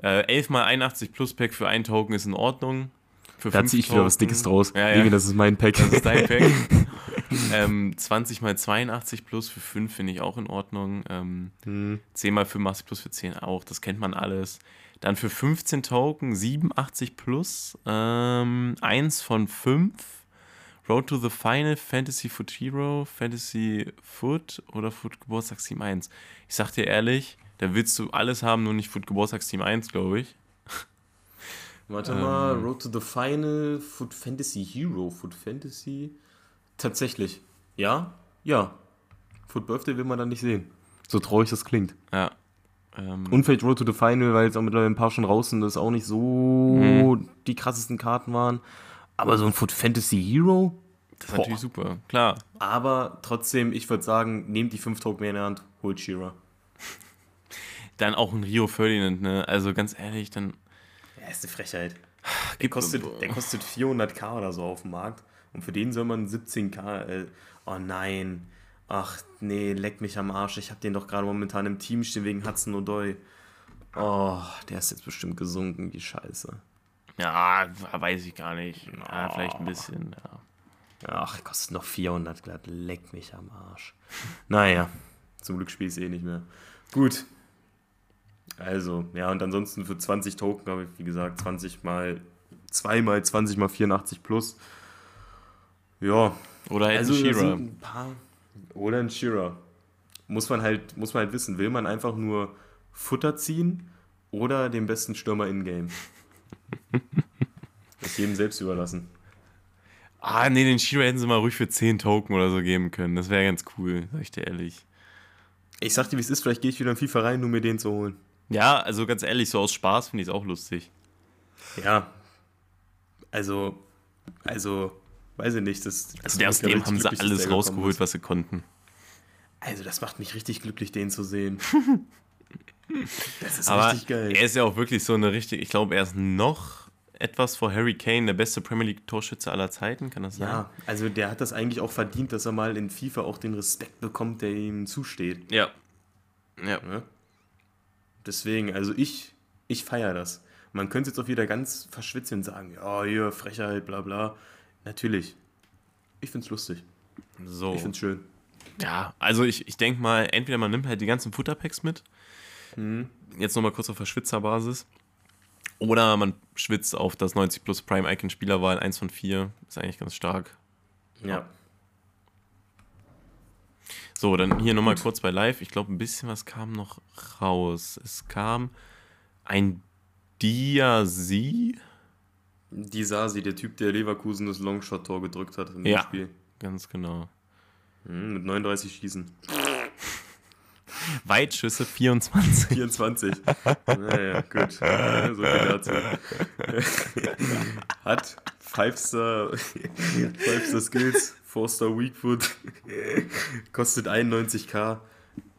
Äh, 11 mal 81 Plus Pack für ein Token ist in Ordnung. Für da ziehe ich wieder was Dickes draus. Ja, ja. das ist mein Pack. Das ist dein Pack. [laughs] ähm, 20 mal 82 Plus für 5 finde ich auch in Ordnung. Ähm, hm. 10 mal 85 Plus für 10 auch. Das kennt man alles. Dann für 15 Token 87 Plus. Ähm, 1 von 5. Road to the Final, Fantasy Foot Hero, Fantasy Foot oder Foot Geburtstagsteam 1. Ich sag dir ehrlich, da willst du alles haben, nur nicht Foot Geburtstagsteam 1, glaube ich. [laughs] Warte ähm, mal, Road to the Final, Foot Fantasy Hero, Foot Fantasy. Tatsächlich. Ja? Ja. Foot Birthday will man dann nicht sehen. So traurig das klingt. Ja. Ähm, Und vielleicht Road to the Final, weil jetzt auch mittlerweile ein paar schon raus sind, das auch nicht so mhm. die krassesten Karten waren. Aber so ein Foot Fantasy Hero? Das ist Boah. natürlich super, klar. Aber trotzdem, ich würde sagen, nehmt die 5 Token mehr in der Hand, holt Shira. Dann auch ein Rio Ferdinand, ne? Also ganz ehrlich, dann. Ja, ist eine Frechheit. Der kostet, der kostet 400k oder so auf dem Markt. Und für den soll man 17k. Äh, oh nein. Ach nee, leck mich am Arsch. Ich habe den doch gerade momentan im Team stehen wegen Hudson O'Doy. Oh, der ist jetzt bestimmt gesunken, wie scheiße. Ja, weiß ich gar nicht. Ja, vielleicht ein bisschen, ja. Ach, kostet noch 400 glatt. Leck mich am Arsch. [laughs] naja, zum Glück spiele ich es eh nicht mehr. Gut. Also, ja, und ansonsten für 20 Token habe ich, wie gesagt, 20 mal 2 mal 20 mal 84 plus. Ja. Oder halt also, ein paar, oder ein Shira. Muss man, halt, muss man halt wissen, will man einfach nur Futter ziehen oder den besten Stürmer in-game? [laughs] das ist jedem selbst überlassen. Ah, nee, den Shiro hätten sie mal ruhig für 10 Token oder so geben können. Das wäre ganz cool, sag ich dir ehrlich. Ich sag dir, wie es ist, vielleicht gehe ich wieder in FIFA rein, nur mir den zu holen. Ja, also ganz ehrlich, so aus Spaß finde ich es auch lustig. Ja. Also, also, weiß ich nicht. Das, also aus dem haben sie alles rausgeholt, was sie konnten. Also, das macht mich richtig glücklich, den zu sehen. [laughs] das ist Aber richtig geil. Er ist ja auch wirklich so eine richtig, ich glaube, er ist noch etwas vor Harry Kane, der beste Premier League-Torschütze aller Zeiten, kann das sein? Ja, also der hat das eigentlich auch verdient, dass er mal in FIFA auch den Respekt bekommt, der ihm zusteht. Ja. Ja. ja? Deswegen, also ich, ich feiere das. Man könnte jetzt auch wieder ganz verschwitzen und sagen, ja, hier, Frechheit, bla bla. Natürlich. Ich find's lustig. So. Ich find's schön. Ja, also ich, ich denke mal, entweder man nimmt halt die ganzen Futterpacks mit. Mhm. Jetzt nochmal kurz auf Verschwitzerbasis. Oder man schwitzt auf das 90 Plus Prime Icon Spielerwahl 1 von 4. Ist eigentlich ganz stark. Ja. So, dann hier nochmal kurz bei Live. Ich glaube, ein bisschen was kam noch raus. Es kam ein Diasi. Disasi, der Typ, der Leverkusen das Longshot-Tor gedrückt hat im ja, Spiel. ganz genau. Hm, mit 39 Schießen. [laughs] Weitschüsse 24. 24. Naja, gut. Ja, so viel dazu. [laughs] Hat 5-Star Five Skills, 4-Star Weakfoot, kostet 91k.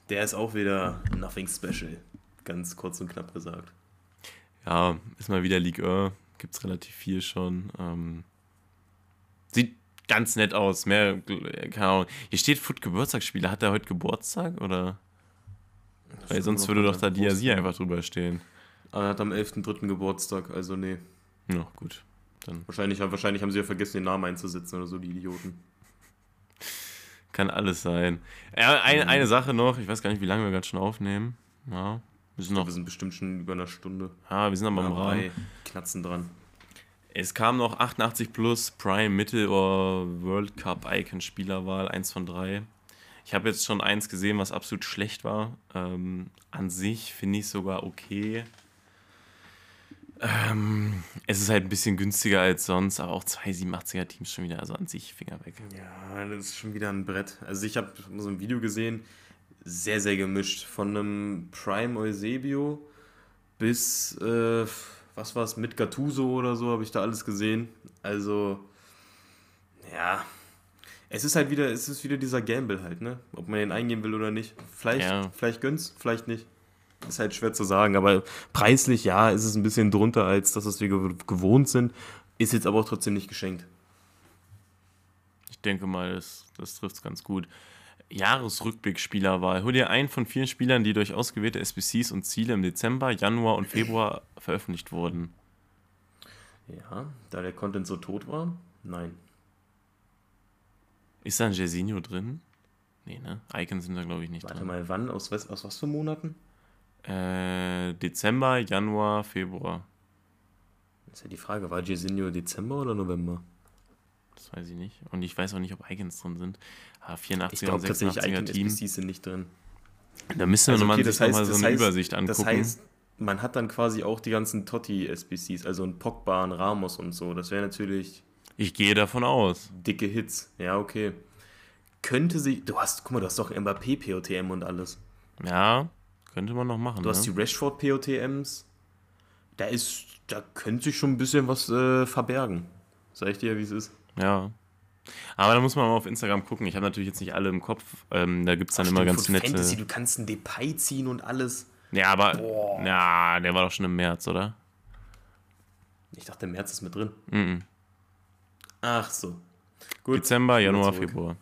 Der ist auch wieder nothing special. Ganz kurz und knapp gesagt. Ja, ist mal wieder League 1. Gibt es relativ viel schon. Ähm, sieht ganz nett aus. Mehr, keine Ahnung. Hier steht Foot Geburtstagsspiele. Hat er heute Geburtstag oder? Weil sonst würde doch da Diasi einfach drüber stehen. Aber er hat am 11.3. Geburtstag, also nee. Ja, gut. Dann. Wahrscheinlich, wahrscheinlich haben sie ja vergessen, den Namen einzusetzen oder so, die Idioten. Kann alles sein. Ja, eine, mhm. eine Sache noch, ich weiß gar nicht, wie lange wir gerade schon aufnehmen. Ja, wir sind, noch, wir sind bestimmt schon über eine Stunde. Ja, wir sind aber am Rahmen. Knatzen dran. Es kam noch 88 plus Prime Mittel oder World Cup Icon Spielerwahl, 1 von 3. Ich habe jetzt schon eins gesehen, was absolut schlecht war. Ähm, an sich finde ich sogar okay. Ähm, es ist halt ein bisschen günstiger als sonst, aber auch zwei 87er Teams schon wieder, also an sich Finger weg. Ja, das ist schon wieder ein Brett. Also ich habe so ein Video gesehen, sehr, sehr gemischt. Von einem Prime Eusebio bis, äh, was war es, mit Gattuso oder so, habe ich da alles gesehen. Also, ja, es ist halt wieder, es ist wieder dieser Gamble halt, ne? Ob man den eingehen will oder nicht. Vielleicht, Ja. vielleicht gönnt's, vielleicht nicht. Ist halt schwer zu sagen, aber preislich, ja, ist es ein bisschen drunter als das, was wir gew- gewohnt sind. Ist jetzt aber auch trotzdem nicht geschenkt. Ich denke mal, das, das trifft es ganz gut. Jahresrückblick-Spielerwahl. Hol dir einen von vielen Spielern, die durch ausgewählte SBCs und Ziele im Dezember, Januar und Februar veröffentlicht wurden. Ja, da der Content so tot war, nein. Ist da ein Jersinho drin? Nee, ne? Icons sind da, glaube ich, nicht Warte drin. mal, wann? Aus was, aus was für Monaten? Äh, Dezember, Januar, Februar. Das ist ja die Frage, war Jairzinho Dezember oder November? Das weiß ich nicht. Und ich weiß auch nicht, ob Icons drin sind. Ah, 84er Ich und glaube tatsächlich, 86er Icon Team. SBCs sind nicht drin. Da wir Also, nochmal okay, sich das heißt- nochmal so eine heißt- Übersicht angucken. Das heißt, man hat dann quasi auch die ganzen Totti-SBCs, also ein Pogba, ein Ramos und so. Das wäre natürlich ich gehe davon aus. dicke Hits. Ja, okay. Könnte sie. Du hast, guck mal, du hast doch Mbappé POTM und alles. Ja, könnte man noch machen. Du hast ne? die Rashford POTMs. Da ist. Da könnte sich schon ein bisschen was äh, verbergen. Sag ich dir, wie es ist. Ja. Aber da muss man mal auf Instagram gucken. Ich habe natürlich jetzt nicht alle im Kopf. Ähm, da gibt es dann immer Stimmt, ganz von nette. Fantasy, du kannst ein Depay ziehen und alles. Ja, aber. Boah. Ja, der war doch schon im März, oder? Ich dachte, im März ist mit drin. Mhm. Ach so. Gut. Dezember, Januar. Februar.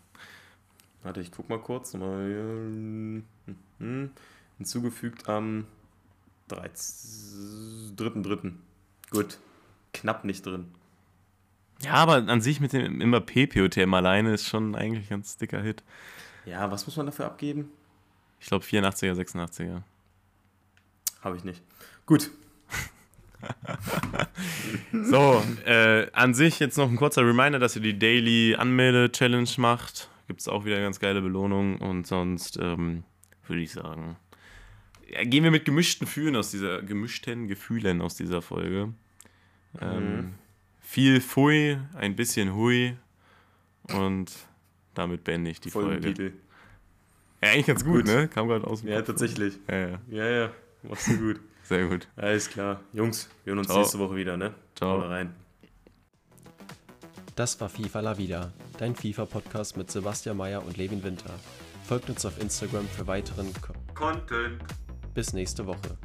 Warte, ich guck mal kurz. Nochmal. Mhm. Hinzugefügt am 3.3. Gut. Knapp nicht drin. Ja, aber an sich mit dem Mbappé POTM alleine ist schon eigentlich ein ganz dicker Hit. Ja, was muss man dafür abgeben? Ich glaube 84er, 86er. Habe ich nicht. Gut. [laughs] So, äh, an sich jetzt noch ein kurzer Reminder, dass ihr die Daily Anmelde-Challenge macht. Gibt es auch wieder ganz geile Belohnungen und sonst ähm, würde ich sagen, ja, gehen wir mit gemischten Gefühlen aus dieser, gemischten Gefühlen aus dieser Folge. Ähm, Viel Pfui, ein bisschen Hui und damit beende ich die Folge. Folgentitel. Ja, eigentlich ganz gut, Gut. ne? Kam gerade aus dem Ja, Kopf. tatsächlich. Ja, ja, Ja, ja. Machst du gut. Sehr gut. Alles klar. Jungs, wir hören uns Ciao. nächste Woche wieder, ne? Ciao. Haut rein. Das war FIFA La Vida, dein FIFA-Podcast mit Sebastian Mayer und Levin Winter. Folgt uns auf Instagram für weiteren Content. Bis nächste Woche.